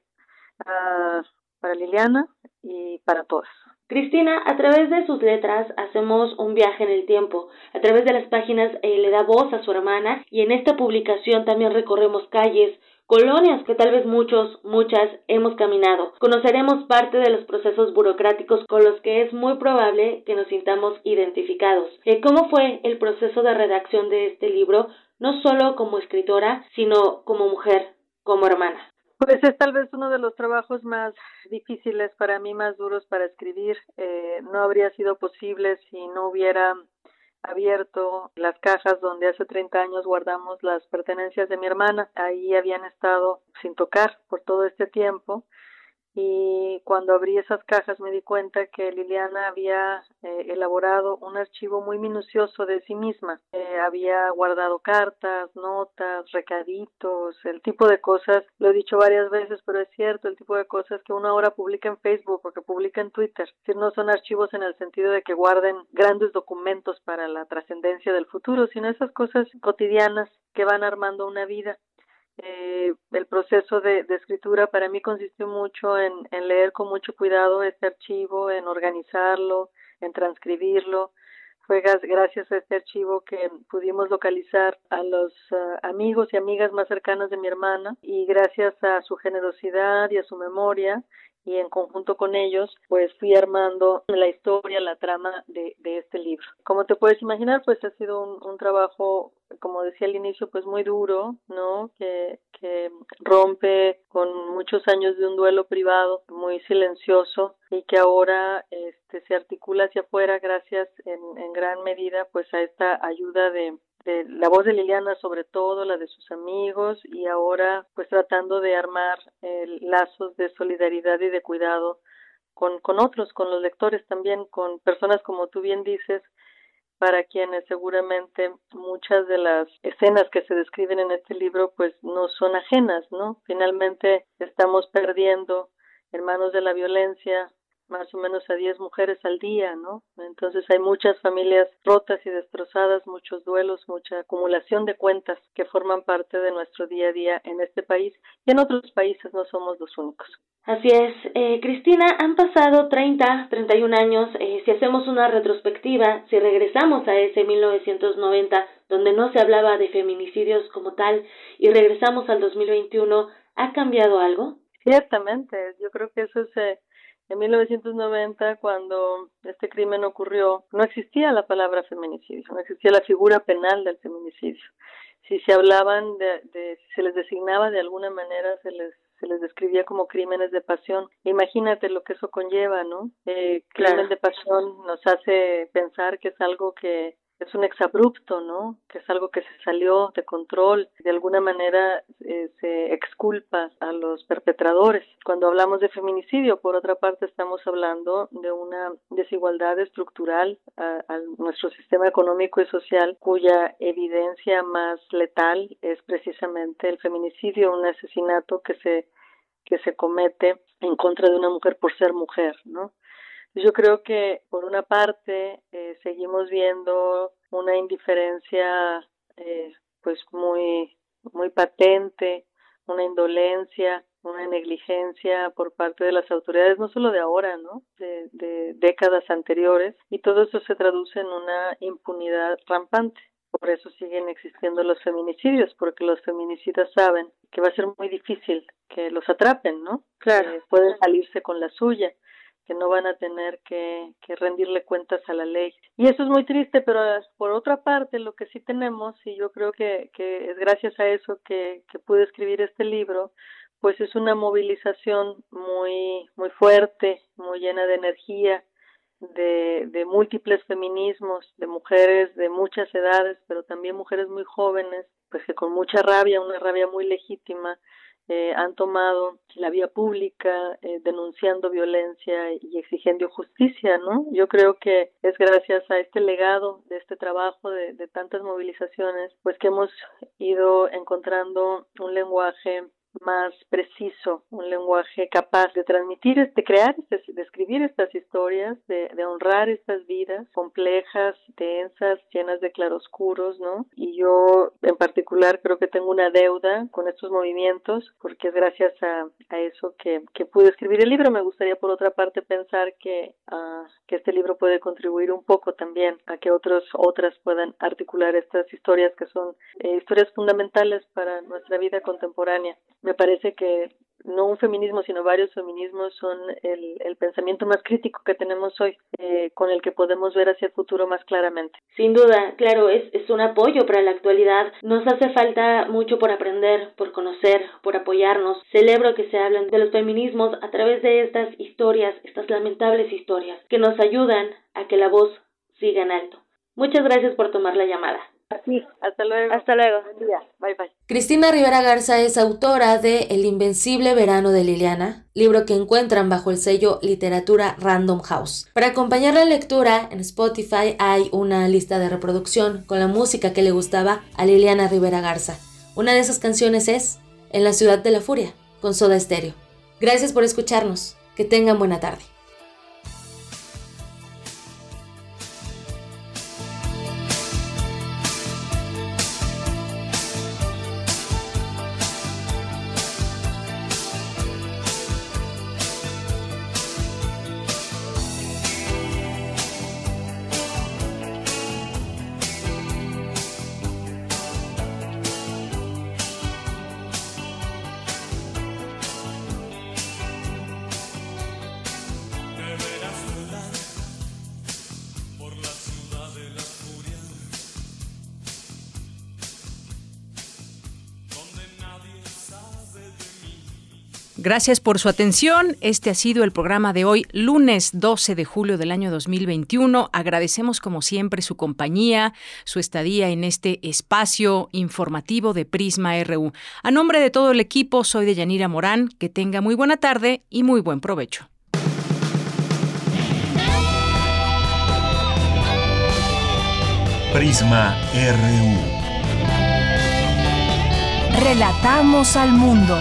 uh, para Liliana y para todas. Cristina, a través de sus letras hacemos un viaje en el tiempo. A través de las páginas eh, le da voz a su hermana y en esta publicación también recorremos calles, colonias que tal vez muchos, muchas hemos caminado. Conoceremos parte de los procesos burocráticos con los que es muy probable que nos sintamos identificados. Eh, ¿Cómo fue el proceso de redacción de este libro, no solo como escritora, sino como mujer, como hermana? Pues es tal vez uno de los trabajos más difíciles para mí, más duros para escribir. Eh, no habría sido posible si no hubiera abierto las cajas donde hace 30 años guardamos las pertenencias de mi hermana. Ahí habían estado sin tocar por todo este tiempo y cuando abrí esas cajas me di cuenta que Liliana había eh, elaborado un archivo muy minucioso de sí misma. Eh, había guardado cartas, notas, recaditos, el tipo de cosas, lo he dicho varias veces, pero es cierto, el tipo de cosas que uno ahora publica en Facebook o que publica en Twitter. Si no son archivos en el sentido de que guarden grandes documentos para la trascendencia del futuro, sino esas cosas cotidianas que van armando una vida. Eh, el proceso de, de, escritura para mí consistió mucho en, en, leer con mucho cuidado este archivo, en organizarlo, en transcribirlo. Fue gracias a este archivo que pudimos localizar a los uh, amigos y amigas más cercanas de mi hermana y gracias a su generosidad y a su memoria y en conjunto con ellos pues fui armando la historia, la trama de, de este libro. Como te puedes imaginar pues ha sido un, un, trabajo como decía al inicio pues muy duro, ¿no? Que, que rompe con muchos años de un duelo privado muy silencioso y que ahora este se articula hacia afuera gracias en, en gran medida pues a esta ayuda de, de la voz de Liliana sobre todo, la de sus amigos y ahora pues tratando de armar eh, lazos de solidaridad y de cuidado con, con otros, con los lectores también, con personas como tú bien dices, para quienes seguramente muchas de las escenas que se describen en este libro pues no son ajenas, ¿no? Finalmente estamos perdiendo en manos de la violencia más o menos a 10 mujeres al día, ¿no? Entonces hay muchas familias rotas y destrozadas, muchos duelos, mucha acumulación de cuentas que forman parte de nuestro día a día en este país y en otros países no somos los únicos. Así es. Eh, Cristina, han pasado 30, 31 años. Eh, si hacemos una retrospectiva, si regresamos a ese 1990, donde no se hablaba de feminicidios como tal, y regresamos al 2021, ¿ha cambiado algo? Ciertamente, yo creo que eso es... Eh, en 1990, cuando este crimen ocurrió, no existía la palabra feminicidio, no existía la figura penal del feminicidio. Si se hablaban de, de si se les designaba de alguna manera, se les se les describía como crímenes de pasión. Imagínate lo que eso conlleva, ¿no? Eh, crimen de pasión nos hace pensar que es algo que es un exabrupto, ¿no? Que es algo que se salió de control, de alguna manera eh, se exculpa a los perpetradores. Cuando hablamos de feminicidio, por otra parte, estamos hablando de una desigualdad estructural a, nuestro sistema económico y social, cuya evidencia más letal es precisamente el feminicidio, un asesinato que se que se comete en contra de una mujer por ser mujer, ¿no? Yo creo que por una parte eh, seguimos viendo una indiferencia eh, pues muy muy patente, una indolencia, una negligencia por parte de las autoridades, no solo de ahora, ¿no? De, de décadas anteriores, y todo eso se traduce en una impunidad rampante. Por eso siguen existiendo los feminicidios, porque los feminicidas saben que va a ser muy difícil que los atrapen, ¿no? Claro. Eh, pueden salirse con la suya que no van a tener que, que, rendirle cuentas a la ley. Y eso es muy triste, pero por otra parte, lo que sí tenemos, y yo creo que, que es gracias a eso que, que pude escribir este libro, pues es una movilización muy, muy fuerte, muy llena de energía, de, de múltiples feminismos, de mujeres de muchas edades, pero también mujeres muy jóvenes, pues que con mucha rabia, una rabia muy legítima, eh, han tomado la vía pública eh, denunciando violencia y exigiendo justicia, ¿no? Yo creo que es gracias a este legado de este trabajo de, de tantas movilizaciones, pues que hemos ido encontrando un lenguaje más preciso, un lenguaje capaz de transmitir, de crear, de escribir estas historias, de, de, honrar estas vidas complejas, densas, llenas de claroscuros, ¿no? Y yo en particular creo que tengo una deuda con estos movimientos porque es gracias a, a eso que, que, pude escribir el libro. Me gustaría por otra parte pensar que, uh, que este libro puede contribuir un poco también a que otros, otras puedan articular estas historias que son eh, historias fundamentales para nuestra vida contemporánea me parece que no un feminismo, sino varios feminismos son el, el pensamiento más crítico que tenemos hoy, eh, con el que podemos ver hacia el futuro más claramente. Sin duda, claro, es, es un apoyo para la actualidad. Nos hace falta mucho por aprender, por conocer, por apoyarnos. Celebro que se hablen de los feminismos a través de estas historias, estas lamentables historias, que nos ayudan a que la voz siga en alto. Muchas gracias por tomar la llamada. Sí, hasta luego. Hasta luego. Buen día. Bye bye. Cristina Rivera Garza es autora de El Invencible Verano de Liliana, libro que encuentran bajo el sello Literatura Random House. Para acompañar la lectura, en Spotify hay una lista de reproducción con la música que le gustaba a Liliana Rivera Garza. Una de esas canciones es En la Ciudad de la Furia, con Soda Stereo. Gracias por escucharnos. Que tengan buena tarde. Gracias por su atención. Este ha sido el programa de hoy, lunes 12 de julio del año 2021. Agradecemos como siempre su compañía, su estadía en este espacio informativo de Prisma RU. A nombre de todo el equipo, soy de Yanira Morán. Que tenga muy buena tarde y muy buen provecho. Prisma RU. Relatamos al mundo.